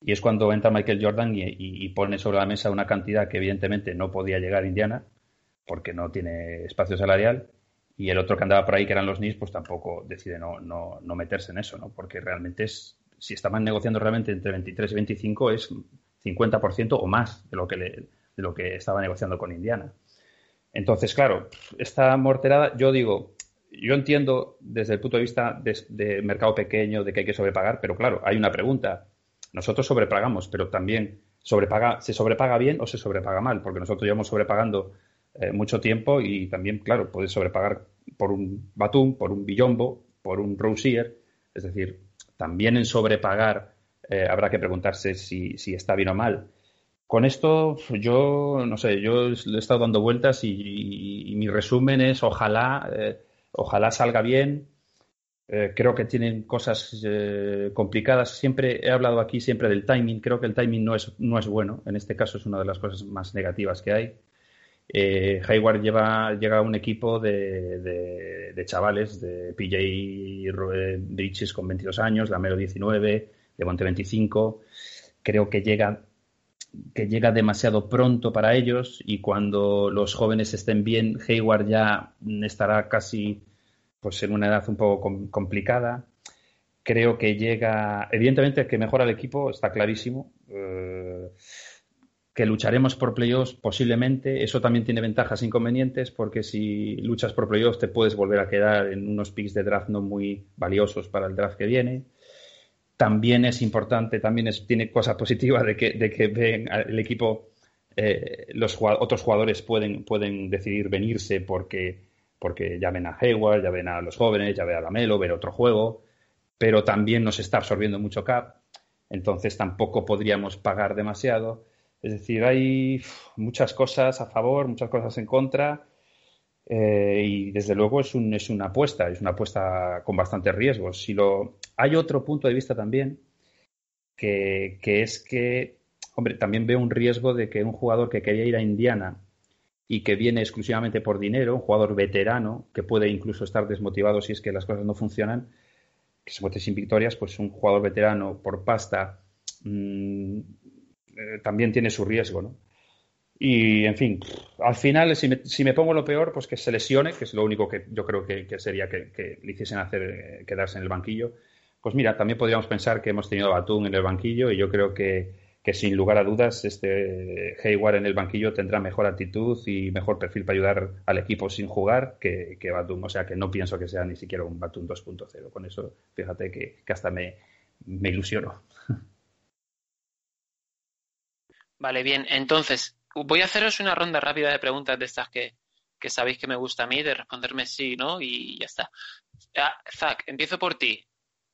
Y es cuando entra Michael Jordan y, y- y pone sobre la mesa una cantidad que evidentemente no podía llegar a Indiana porque no tiene espacio salarial. Y el otro que andaba por ahí, que eran los Knicks, pues tampoco decide no, no, no meterse en eso, ¿no? Porque realmente es, si estaban negociando realmente entre 23 y 25 es 50% o más de lo que, le- de lo que estaba negociando con Indiana. Entonces, claro, esta morterada, yo digo, yo entiendo desde el punto de vista de, de mercado pequeño, de que hay que sobrepagar, pero claro, hay una pregunta. Nosotros sobrepagamos, pero también sobrepaga, ¿se sobrepaga bien o se sobrepaga mal? Porque nosotros llevamos sobrepagando eh, mucho tiempo y también, claro, puedes sobrepagar por un Batum, por un Billombo, por un Rosier. Es decir, también en sobrepagar eh, habrá que preguntarse si, si está bien o mal. Con esto, yo no sé, yo le he estado dando vueltas y, mi resumen es ojalá, eh, ojalá salga bien. Creo que tienen cosas complicadas. Siempre he hablado aquí siempre del timing. Creo que el timing no es, no es bueno. En este caso es una de las cosas más negativas que hay. Eh, Hayward lleva, llega a un equipo de, chavales, de PJ Bridges con 22 años, Lamelo 19, de Monte 25. Creo que llega, que llega demasiado pronto para ellos y cuando los jóvenes estén bien, Hayward ya estará casi pues en una edad un poco com complicada. Creo que llega, evidentemente que mejora el equipo, está clarísimo. Eh, que lucharemos por playoffs posiblemente. Eso también tiene ventajas e inconvenientes porque si luchas por playoffs te puedes volver a quedar en unos picks de draft no muy valiosos para el draft que viene. También es importante, también es, tiene cosa positiva de que, de que ven el equipo, eh, los otros jugadores pueden, pueden decidir venirse porque, porque ya ven a Hayward, ya ven a los jóvenes, ya ven a Lamelo, ver otro juego, pero también nos está absorbiendo mucho cap, entonces tampoco podríamos pagar demasiado es decir, hay muchas cosas a favor, muchas cosas en contra. Eh, y desde luego es, un, es una apuesta, es una apuesta con bastantes riesgos. Si lo... Hay otro punto de vista también, que, es que, hombre, también veo un riesgo de que un jugador que quería ir a Indiana y que viene exclusivamente por dinero, un jugador veterano, que puede incluso estar desmotivado si es que las cosas no funcionan, que se mete sin victorias, pues un jugador veterano por pasta mmm, eh, también tiene su riesgo, ¿no? Y, en fin, al final, si me, si me, pongo lo peor, pues que se lesione, que es lo único que yo creo que, que sería que, que, le hiciesen hacer eh, quedarse en el banquillo. Pues mira, también podríamos pensar que hemos tenido a Batum en el banquillo y yo creo que, sin lugar a dudas este Hayward en el banquillo tendrá mejor actitud y mejor perfil para ayudar al equipo sin jugar que, que Batum. O sea que no pienso que sea ni siquiera un Batum 2.0. Con eso, fíjate que, hasta me, me ilusiono. Vale, bien. Entonces, voy a haceros una ronda rápida de preguntas de estas que, que sabéis que me gusta a mí, de responderme sí, ¿no? Y ya está. Ah, Zach, empiezo por ti.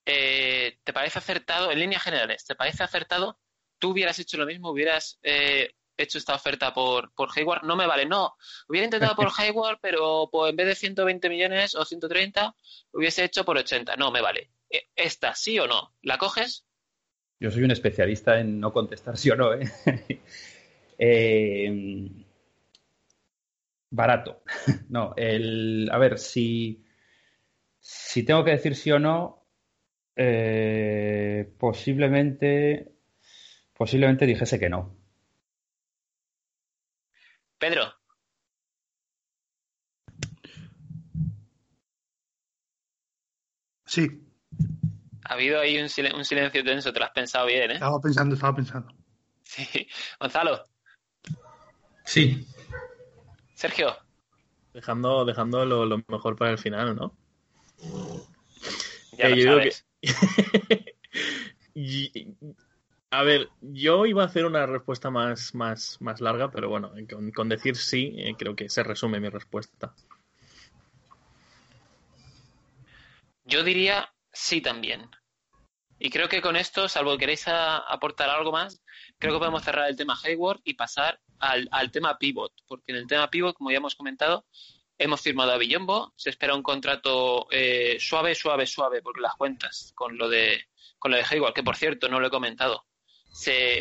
Eh, ¿Te parece acertado, en líneas generales, ¿te parece acertado? ¿Tú hubieras hecho lo mismo? ¿Hubieras eh, hecho esta oferta por, por Hayward? No me vale, no. Hubiera intentado por [LAUGHS] Hayward, pero pues, en vez de 120 millones o 130, hubiese hecho por 80. No me vale. Eh, ¿Esta sí o no? ¿La coges? Yo soy un especialista en no contestar sí o no. ¿eh? [LAUGHS] eh, barato. [LAUGHS] No, el, a ver, si, si tengo que decir sí o no, eh, posiblemente, posiblemente dijese que no. Pedro. Sí. Ha habido ahí un, silen un, silencio tenso, te lo has pensado bien, ¿eh? Estaba pensando, estaba pensando. Sí. Gonzalo. Sí. Sergio. Dejando, dejando lo, lo mejor para el final, ¿no? Ya eh, lo yo sabes. Que... [LAUGHS] A ver, yo iba a hacer una respuesta más, más, más larga, pero bueno, con, con decir sí, eh, creo que se resume mi respuesta. Yo diría sí también. Y creo que con esto, salvo que queréis aportar algo más, creo que podemos cerrar el tema Hayward y pasar al, al, tema pivot, porque en el tema pivot, como ya hemos comentado, hemos firmado a Villombo, se espera un contrato eh, suave, suave, suave, porque las cuentas con lo de con lo de Hayward, que por cierto no lo he comentado,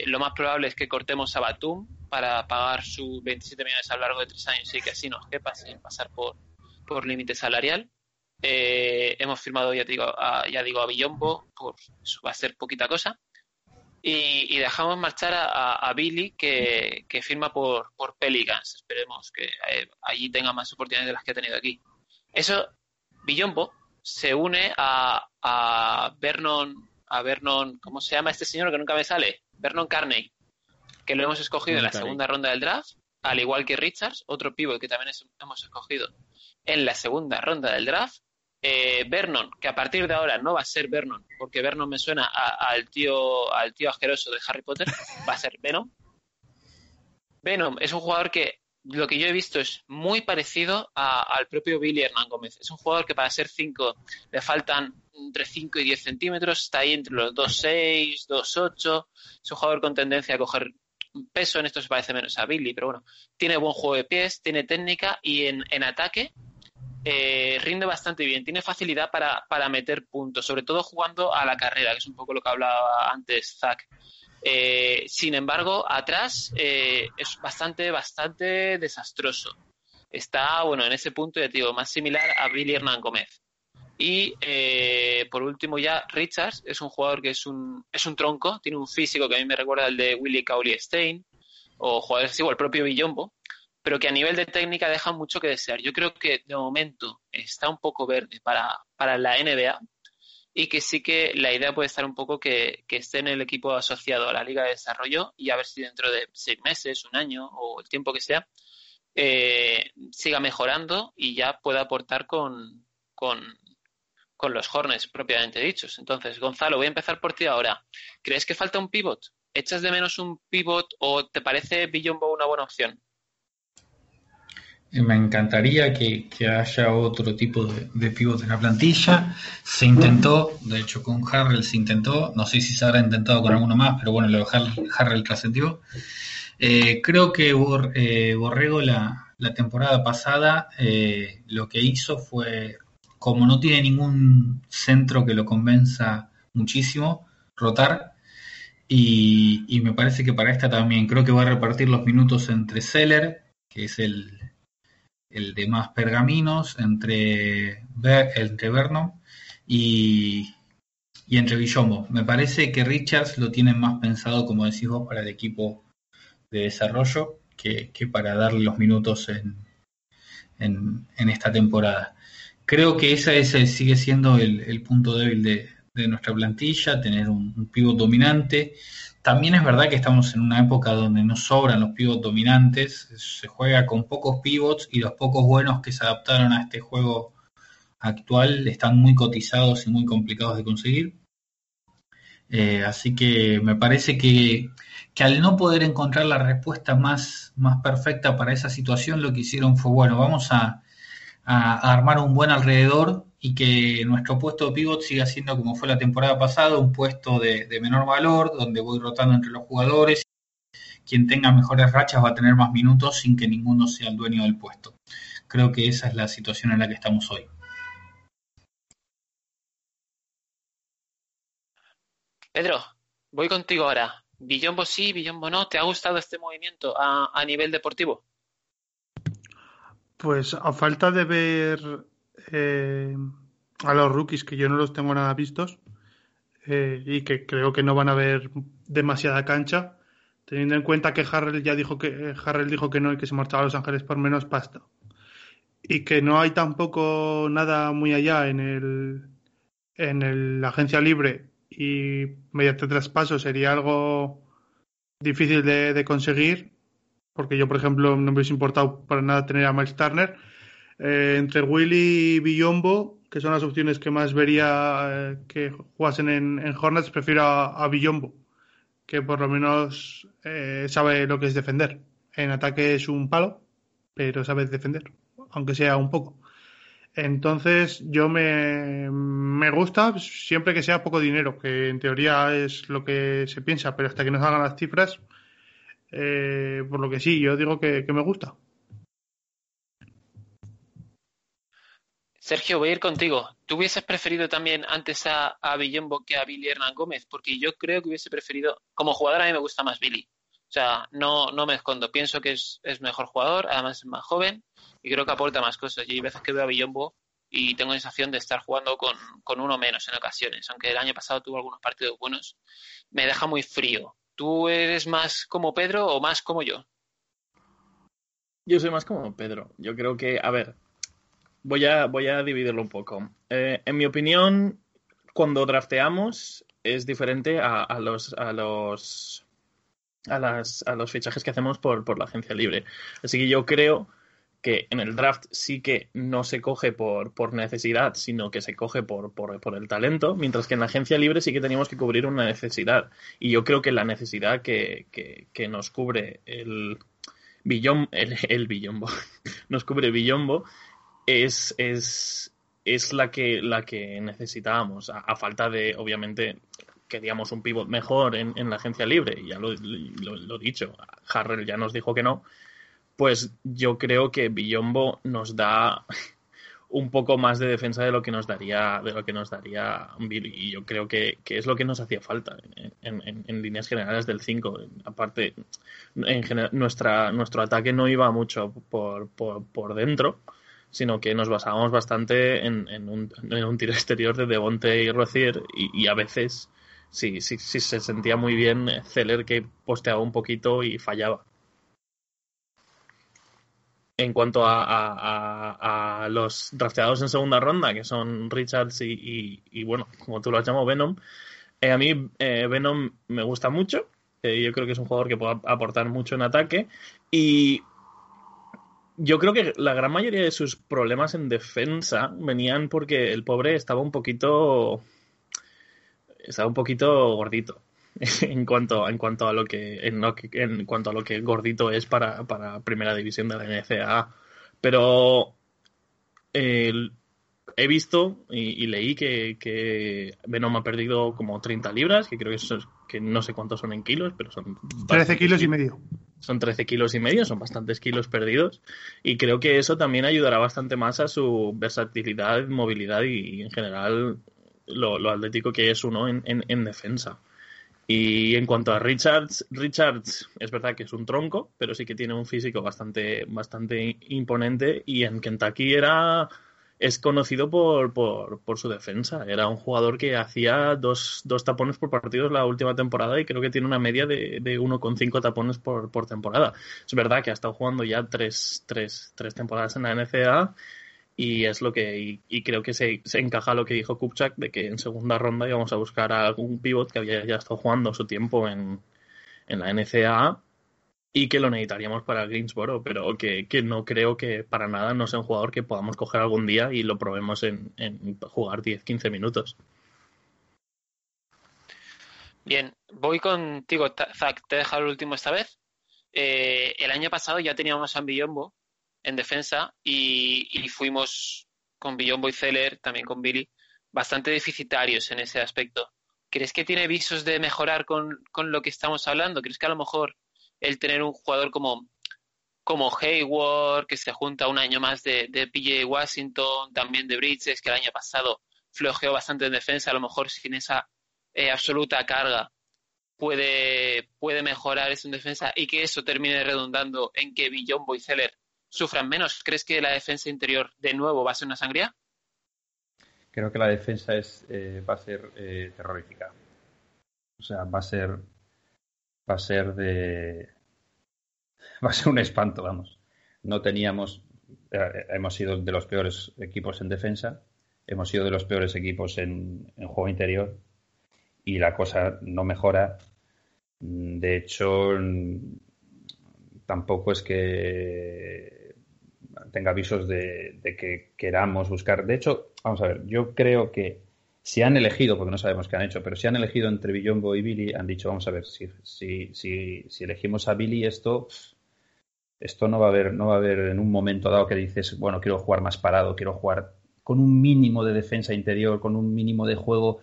lo más probable es que cortemos a Batum para pagar sus 27 millones a lo largo de tres años y que así nos quepa sin pasar por, por límite salarial. Eh, hemos firmado, ya digo, a, ya digo, a Billombo, por, eso va a ser poquita cosa. Y, y dejamos marchar a, a Billy, que, que, firma por, por Pelicans. Esperemos que eh, allí tenga más oportunidades de las que ha tenido aquí. Eso, Billombo se une a, a Vernon, a Vernon, ¿cómo se llama este señor que nunca me sale? Vernon Carney, que lo hemos escogido en la segunda ronda del draft, al igual que Richards, otro pivot que también es, hemos escogido en la segunda ronda del draft eh, Vernon, que a partir de ahora no va a ser Vernon, porque Vernon me suena al tío al tío asqueroso de Harry Potter, va a ser Venom. Venom es un jugador que lo que yo he visto es muy parecido a, al propio Billy Hernán Gómez. Es un jugador que para ser 5 le faltan entre 5 y 10 centímetros, está ahí entre los 2'6, 2'8. Es un jugador con tendencia a coger peso, en esto se parece menos a Billy, pero bueno, tiene buen juego de pies, tiene técnica y en, en ataque eh, rinde bastante bien, tiene facilidad para, para, meter puntos, sobre todo jugando a la carrera, que es un poco lo que hablaba antes Zach. Eh, sin embargo, atrás eh, es bastante, bastante desastroso. Está, bueno, en ese punto, ya te digo, más similar a Billy Hernán Gómez. Y por último ya, Richards es un jugador que es un, es un tronco, tiene un físico que a mí me recuerda al de Willy Cauley Stein, o jugadores así, o el propio Villombo, pero que a nivel de técnica deja mucho que desear. Yo creo que de momento está un poco verde para, para la NBA y que sí que la idea puede estar un poco que, que, esté en el equipo asociado a la Liga de Desarrollo y a ver si dentro de seis meses, un año o el tiempo que sea, eh, siga mejorando y ya pueda aportar con, con, con los Hornets propiamente dichos. Entonces, Gonzalo, voy a empezar por ti ahora. ¿Crees que falta un pivot? ¿Echas de menos un pivot o te parece Billombo una buena opción? Me encantaría que, que haya otro tipo de, de, pivot en la plantilla. Se intentó, de hecho con Harrell se intentó, no sé si se habrá intentado con alguno más, pero bueno, lo Harrell trascendió. Eh, creo que Bor, eh, Borrego la, la, temporada pasada eh, lo que hizo fue, como no tiene ningún centro que lo convenza muchísimo, rotar. Y, y me parece que para esta también creo que va a repartir los minutos entre Seller, que es el, el de más pergaminos entre, entre Vernon y, y entre Villombo. Me parece que Richards lo tienen más pensado, como decís vos, para el equipo de desarrollo que, que para darle los minutos en, en, esta temporada. Creo que ese, ese sigue siendo el, el punto débil de, de, nuestra plantilla, tener un, un pivot dominante. También es verdad que estamos en una época donde no sobran los pivots dominantes, se juega con pocos pivots y los pocos buenos que se adaptaron a este juego actual están muy cotizados y muy complicados de conseguir. Eh, así que me parece que, que, al no poder encontrar la respuesta más, más perfecta para esa situación, lo que hicieron fue, bueno, vamos a, a, a armar un buen alrededor y que nuestro puesto de pivot siga siendo como fue la temporada pasada, un puesto de, de, menor valor, donde voy rotando entre los jugadores. Quien tenga mejores rachas va a tener más minutos sin que ninguno sea el dueño del puesto. Creo que esa es la situación en la que estamos hoy. Pedro, voy contigo ahora. Villombo sí, Villombo no. ¿Te ha gustado este movimiento a, a nivel deportivo? Pues a falta de ver eh, a los rookies que yo no los tengo nada vistos eh, y que creo que no van a ver demasiada cancha, teniendo en cuenta que Harrell ya dijo que eh, Harrell dijo que no y que se marchaba a Los Ángeles por menos pasta. Y que no hay tampoco nada muy allá en el en el, la agencia libre y mediante traspaso sería algo difícil de, de conseguir porque yo por ejemplo no me hubiese importado para nada tener a Miles Turner eh, entre Willy y Billombo, que son las opciones que más vería eh, que jugasen en, en, Hornets, prefiero a, a Billombo, que por lo menos eh, sabe lo que es defender. En ataque es un palo, pero sabe defender, aunque sea un poco. Entonces, yo me, me gusta siempre que sea poco dinero, que en teoría es lo que se piensa, pero hasta que nos hagan las cifras, eh, por lo que sí, yo digo que, que me gusta. Sergio, voy a ir contigo. ¿Tú hubieses preferido también antes a, a que a Billy Hernán Gómez? Porque yo creo que hubiese preferido, como jugador a mí me gusta más Billy. O sea, no, no me escondo. Pienso que es, es mejor jugador, además es más joven y creo que aporta más cosas. Y hay veces que veo a Villombo y tengo la sensación de estar jugando con, con uno menos en ocasiones. Aunque el año pasado tuvo algunos partidos buenos, me deja muy frío. ¿Tú eres más como Pedro o más como yo? Yo soy más como Pedro. Yo creo que, a ver, voy a, voy a dividirlo un poco. Eh, en mi opinión, cuando drafteamos es diferente a, los, a los a, las, a los fichajes que hacemos por, por la agencia libre. Así que yo creo que en el draft sí que no se coge por, por necesidad, sino que se coge por, por, por, el talento, mientras que en la agencia libre sí que teníamos que cubrir una necesidad. Y yo creo que la necesidad que, que, que nos cubre el billón, el, el billombo, [LAUGHS] nos cubre Billombo, es, es, es la, que, la que necesitábamos, a, falta de, obviamente, queríamos un pivot mejor en, en la agencia libre, ya lo, lo, dicho, Harrell ya nos dijo que no, pues yo creo que Billombo nos da [LAUGHS] un poco más de defensa de lo que nos daría de lo que nos daría y yo creo que, que es lo que nos hacía falta en líneas generales del 5 aparte en general, nuestra, nuestro ataque no iba mucho por, por, por dentro sino que nos basábamos bastante en, en, un, tiro exterior de Devonte y Rocier y, a veces sí, sí, sí se sentía muy bien Zeller que posteaba un poquito y fallaba en cuanto a, a, los drafteados en segunda ronda, que son Richards y, y, y bueno, como tú lo has llamado, Venom, eh, a mí eh, Venom me gusta mucho. Eh, yo creo que es un jugador que puede aportar mucho en ataque. Y yo creo que la gran mayoría de sus problemas en defensa venían porque el pobre estaba un poquito. Estaba un poquito gordito. [LAUGHS] en cuanto en cuanto a lo que en, en cuanto a lo que gordito es para, para primera división de la NCAA pero eh, he visto y, y leí que, que, Venom ha perdido como 30 libras que creo que eso es, que no sé cuántos son en kilos pero son 13 kilos y medio. Son 13 kilos y medio, son bastantes kilos perdidos. Y creo que eso también ayudará bastante más a su versatilidad, movilidad y, y en general lo, lo, atlético que es uno en, en, en defensa. Y en cuanto a Richards, Richards es verdad que es un tronco, pero sí que tiene un físico bastante, bastante imponente. Y en Kentucky era es conocido por, por, su defensa. Era un jugador que hacía dos, dos, tapones por partido la última temporada y creo que tiene una media de, de 1,5 tapones por, por, temporada. Es verdad que ha estado jugando ya tres, tres, tres temporadas en la NCAA y es lo que y, y creo que se, se, encaja lo que dijo Kupchak de que en segunda ronda íbamos a buscar a algún pivot que había ya estado jugando su tiempo en, en la NCAA y que lo necesitaríamos para Greensboro, pero que, no creo que para nada no sea un jugador que podamos coger algún día y lo probemos en, jugar 10-15 minutos. Bien, voy contigo, Zach. Te he dejado el último esta vez. Eh, el año pasado ya teníamos a Billombo, en defensa y, y fuimos con Billon Boyceller, también con Billy, bastante deficitarios en ese aspecto. ¿Crees que tiene visos de mejorar con, lo que estamos hablando? ¿Crees que a lo mejor el tener un jugador como, como Hayward, que se junta un año más de, de PJ Washington, también de Bridges, que el año pasado flojeó bastante en defensa, a lo mejor sin esa eh, absoluta carga, puede, puede mejorar eso en defensa y que eso termine redundando en que Billon Boyceller sufran menos. ¿Crees que la defensa interior de nuevo va a ser una sangría? Creo que la defensa es, eh, va a ser eh, terrorífica. O sea, va a ser va a ser de va a ser un espanto, vamos. No teníamos eh, hemos sido de los peores equipos en defensa, hemos sido de los peores equipos en, juego interior y la cosa no mejora. De hecho, tampoco es que tenga avisos de, que queramos buscar. De hecho, vamos a ver, yo creo que si han elegido, porque no sabemos qué han hecho, pero si han elegido entre Billombo y Billy, han dicho, vamos a ver, si, si, si, si elegimos a Billy, esto, esto no va a haber, no va a haber en un momento dado que dices, bueno, quiero jugar más parado, quiero jugar con un mínimo de defensa interior, con un mínimo de juego,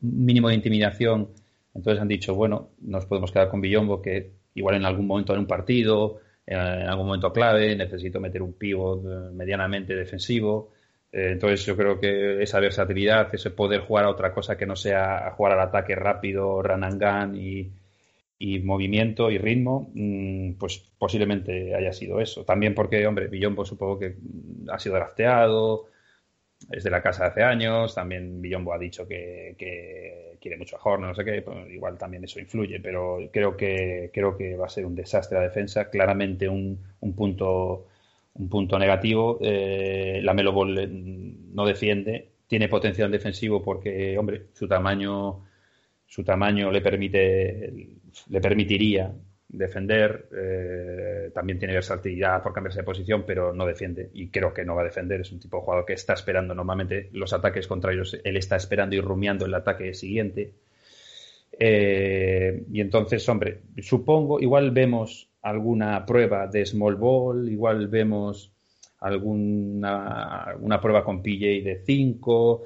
un mínimo de intimidación. Entonces han dicho, bueno, nos podemos quedar con Billombo, que igual en algún momento en un partido, en algún momento clave, necesito meter un pivot eh, medianamente defensivo. Eh, entonces yo creo que esa versatilidad, ese poder jugar a otra cosa que no sea jugar al ataque rápido, run and gun y, movimiento y ritmo, mmm, pues posiblemente haya sido eso. También porque, hombre, Villombo supongo que ha sido drafteado, es de la casa de hace años, también Villombo ha dicho que, que quiere mucho a Horner, no sé qué, pues igual también eso influye, pero creo que, creo que va a ser un desastre la defensa, claramente un, un punto un punto negativo, eh, la Melo Ball no defiende, tiene potencial defensivo porque, hombre, su tamaño su tamaño le permite le permitiría defender, eh, también tiene versatilidad por cambiarse de posición, pero no defiende y creo que no va a defender. Es un tipo de jugador que está esperando normalmente los ataques contra ellos, él está esperando y rumiando el ataque siguiente. Eh, y entonces, hombre, supongo, igual vemos alguna prueba de small ball, igual vemos alguna una prueba con PJ de 5,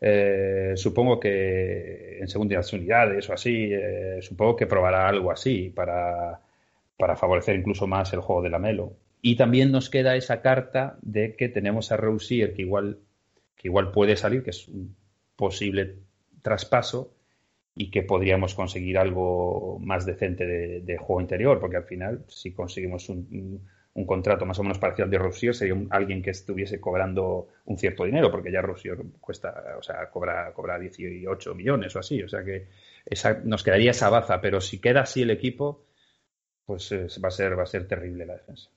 eh, supongo que en segundas unidades o así, eh, supongo que probará algo así para, para favorecer incluso más el juego de la Melo. Y también nos queda esa carta de que tenemos a Rousier que igual, que igual puede salir, que es un posible traspaso y que podríamos conseguir algo más decente de, juego interior, porque al final, si conseguimos un, contrato más o menos parecido al de Rousier, sería alguien que estuviese cobrando un cierto dinero, porque ya Rousier cuesta, o sea, cobra, cobra 18 millones o así, o sea que esa, nos quedaría esa baza, pero si queda así el equipo, pues va, a ser, va a ser terrible la defensa.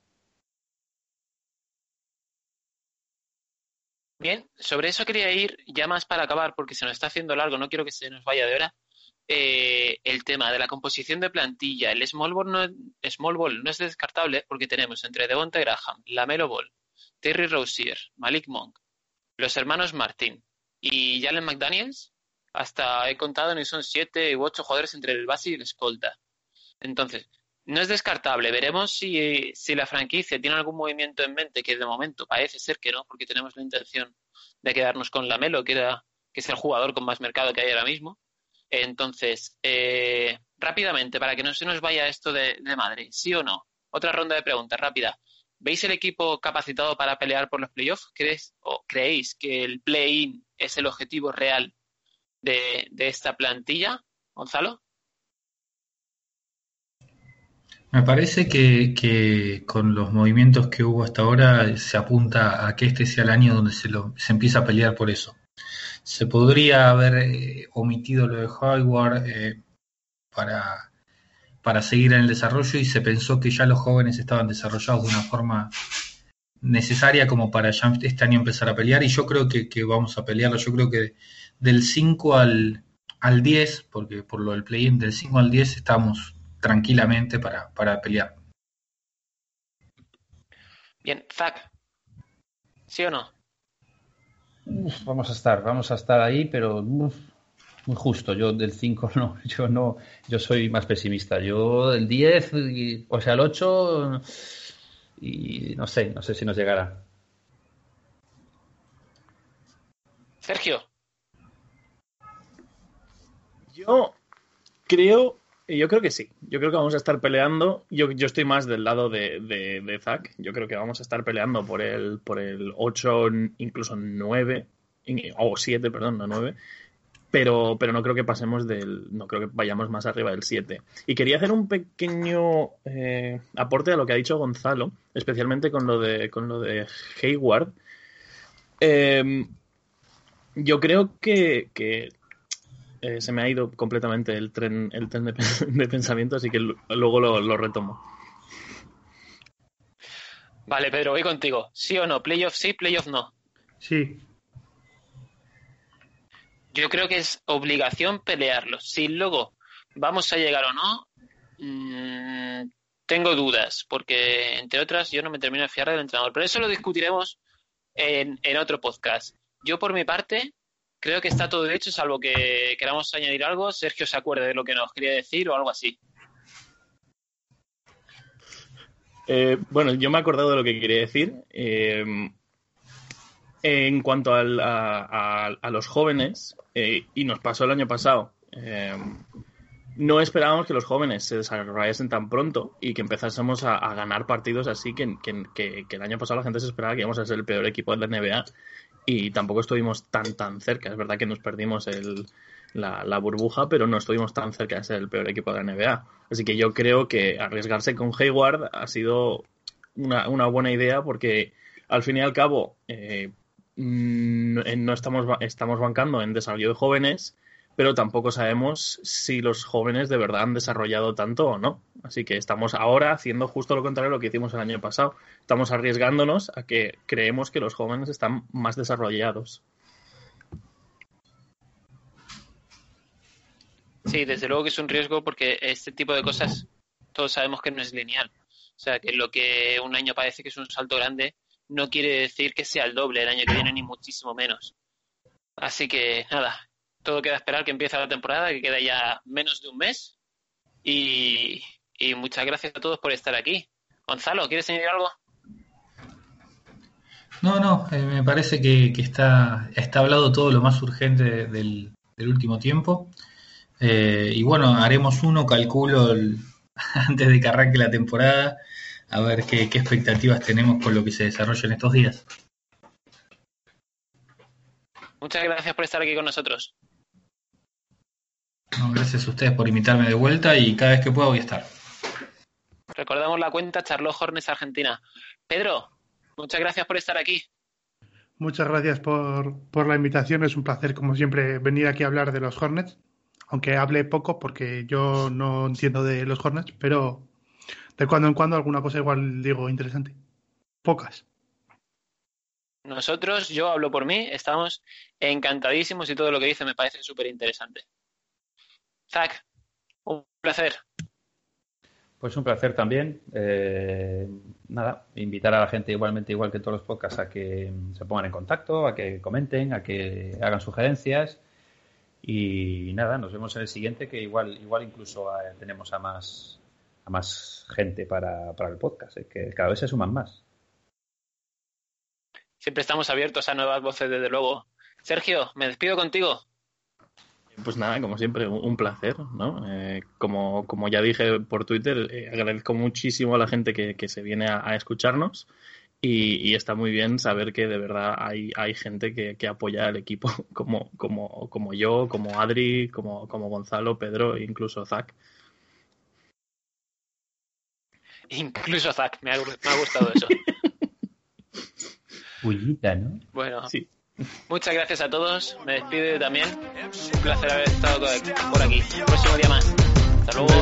Bien, sobre eso quería ir ya más para acabar, porque se nos está haciendo largo, no quiero que se nos vaya de hora. Eh, el tema de la composición de plantilla, el small ball, no, small ball no es descartable porque tenemos entre Devonta Graham, Lamelo Ball, Terry Rozier, Malik Monk, los hermanos Martin y Jalen McDaniels, hasta he contado, no son siete u ocho jugadores entre el base y el escolta. Entonces, no es descartable. Veremos si, si, la franquicia tiene algún movimiento en mente, que de momento parece ser que no, porque tenemos la intención de quedarnos con Lamelo, que es el jugador con más mercado que hay ahora mismo. Entonces, eh, rápidamente, para que no se nos vaya esto de, madre, ¿sí o no? Otra ronda de preguntas rápida. ¿Veis el equipo capacitado para pelear por los playoffs? ¿Crees, o ¿Creéis que el play-in es el objetivo real de, de esta plantilla, Gonzalo? Me parece que, con los movimientos que hubo hasta ahora se apunta a que este sea el año donde se, lo, se empieza a pelear por eso. Se podría haber eh, omitido lo de Hayward eh, para, para seguir en el desarrollo y se pensó que ya los jóvenes estaban desarrollados de una forma necesaria como para ya este año empezar a pelear y yo creo que, vamos a pelearlo. Yo creo que del 5 al, al 10, porque por lo del play-in del 5 al 10 estamos tranquilamente para, para pelear. Bien, Zach, ¿sí o no? Vamos a estar, vamos a estar ahí, pero muy justo. Yo del 5 [LAUGHS] no, yo no, yo soy más pesimista. Yo del 10, o sea, el 8, y no sé, no sé si nos llegará. Sergio. Yo creo yo creo que sí. Yo creo que vamos a estar peleando. Yo, yo estoy más del lado de, de, Zack. Yo creo que vamos a estar peleando por el, por el 8, incluso 9, o 7, perdón, no 9. Pero, pero no creo que pasemos del. No creo que vayamos más arriba del 7. Y quería hacer un pequeño eh, aporte a lo que ha dicho Gonzalo, especialmente con lo de, con lo de Hayward. Em, yo creo que, que eh, se me ha ido completamente el tren, el tren de, [LAUGHS] pensamiento, así que luego lo, retomo. Vale, Pedro, voy contigo. ¿Sí o no? ¿Playoff sí, playoff no? Sí. Yo creo que es obligación pelearlo. Si luego vamos a llegar o no, mm, tengo dudas, porque entre otras yo no me termino de fiar del entrenador. Pero eso lo discutiremos en, en otro podcast. Yo por mi parte creo que está todo hecho, salvo que queramos añadir algo. Sergio se acuerde de lo que nos quería decir o algo así. Eh, bueno, yo me he acordado de lo que quería decir. Eh, en cuanto a, los jóvenes, eh, y nos pasó el año pasado, no esperábamos que los jóvenes se desarrollasen tan pronto y que empezásemos a, ganar partidos así que, que, el año pasado la gente se esperaba que íbamos a ser el peor equipo de la NBA y tampoco estuvimos tan tan cerca. Es verdad que nos perdimos el, la, burbuja, pero no estuvimos tan cerca de ser el peor equipo de la NBA. Así que yo creo que arriesgarse con Hayward ha sido una, una buena idea porque al fin y al cabo eh, mm, no estamos, estamos bancando en desarrollo de jóvenes pero tampoco sabemos si los jóvenes de verdad han desarrollado tanto o no. Así que estamos ahora haciendo justo lo contrario de lo que hicimos el año pasado. Estamos arriesgándonos a que creemos que los jóvenes están más desarrollados. Sí, desde luego que es un riesgo porque este tipo de cosas todos sabemos que no es lineal. O sea, que lo que un año parece que es un salto grande no quiere decir que sea el doble el año que viene ni muchísimo menos. Así que nada, todo queda esperar que empiece la temporada, que queda ya menos de un mes. Y, muchas gracias a todos por estar aquí. Gonzalo, ¿quieres añadir algo? No, no, eh, me parece que, que está, está hablado todo lo más urgente del, del último tiempo. Eh, y bueno, haremos uno, calculo, el- [LAUGHS] antes de que arranque la temporada, a ver qué, qué expectativas tenemos con lo que se desarrolla en estos días. Muchas gracias por estar aquí con nosotros. No, gracias a ustedes por invitarme de vuelta y cada vez que pueda voy a estar. Recordamos la cuenta Charlotte Hornets Argentina. Pedro, muchas gracias por estar aquí. Muchas gracias por, por la invitación. Es un placer, como siempre, venir aquí a hablar de los Hornets. Aunque hable poco porque yo no entiendo de los Hornets, pero de cuando en cuando alguna cosa igual digo interesante. Pocas. Nosotros, yo hablo por mí, estamos encantadísimos y todo lo que dice me parece súper interesante. Zach, un placer. Pues un placer también. Eh, nada, invitar a la gente igualmente, igual que todos los podcasts, a que se pongan en contacto, a que comenten, a que hagan sugerencias. Y nada, nos vemos en el siguiente, que igual, igual incluso eh, tenemos a más, a más gente para, para el podcast, eh, que cada vez se suman más. Siempre estamos abiertos a nuevas voces, desde luego. Sergio, me despido contigo. Pues nada, como siempre, un placer, ¿no? Eh, como, como ya dije por Twitter, eh, agradezco muchísimo a la gente que, que se viene a, a escucharnos y, y está muy bien saber que de verdad hay, hay gente que, que apoya al equipo, [LAUGHS] como, como, como yo, como Adri, como, como Gonzalo, Pedro e incluso Zach. Incluso Zach, me ha, me ha gustado eso. [LAUGHS] Bullita, ¿no? Bueno, Sí. Muchas gracias a todos. Me despido también. Un placer haber estado por aquí. Próximo día más. Hasta luego.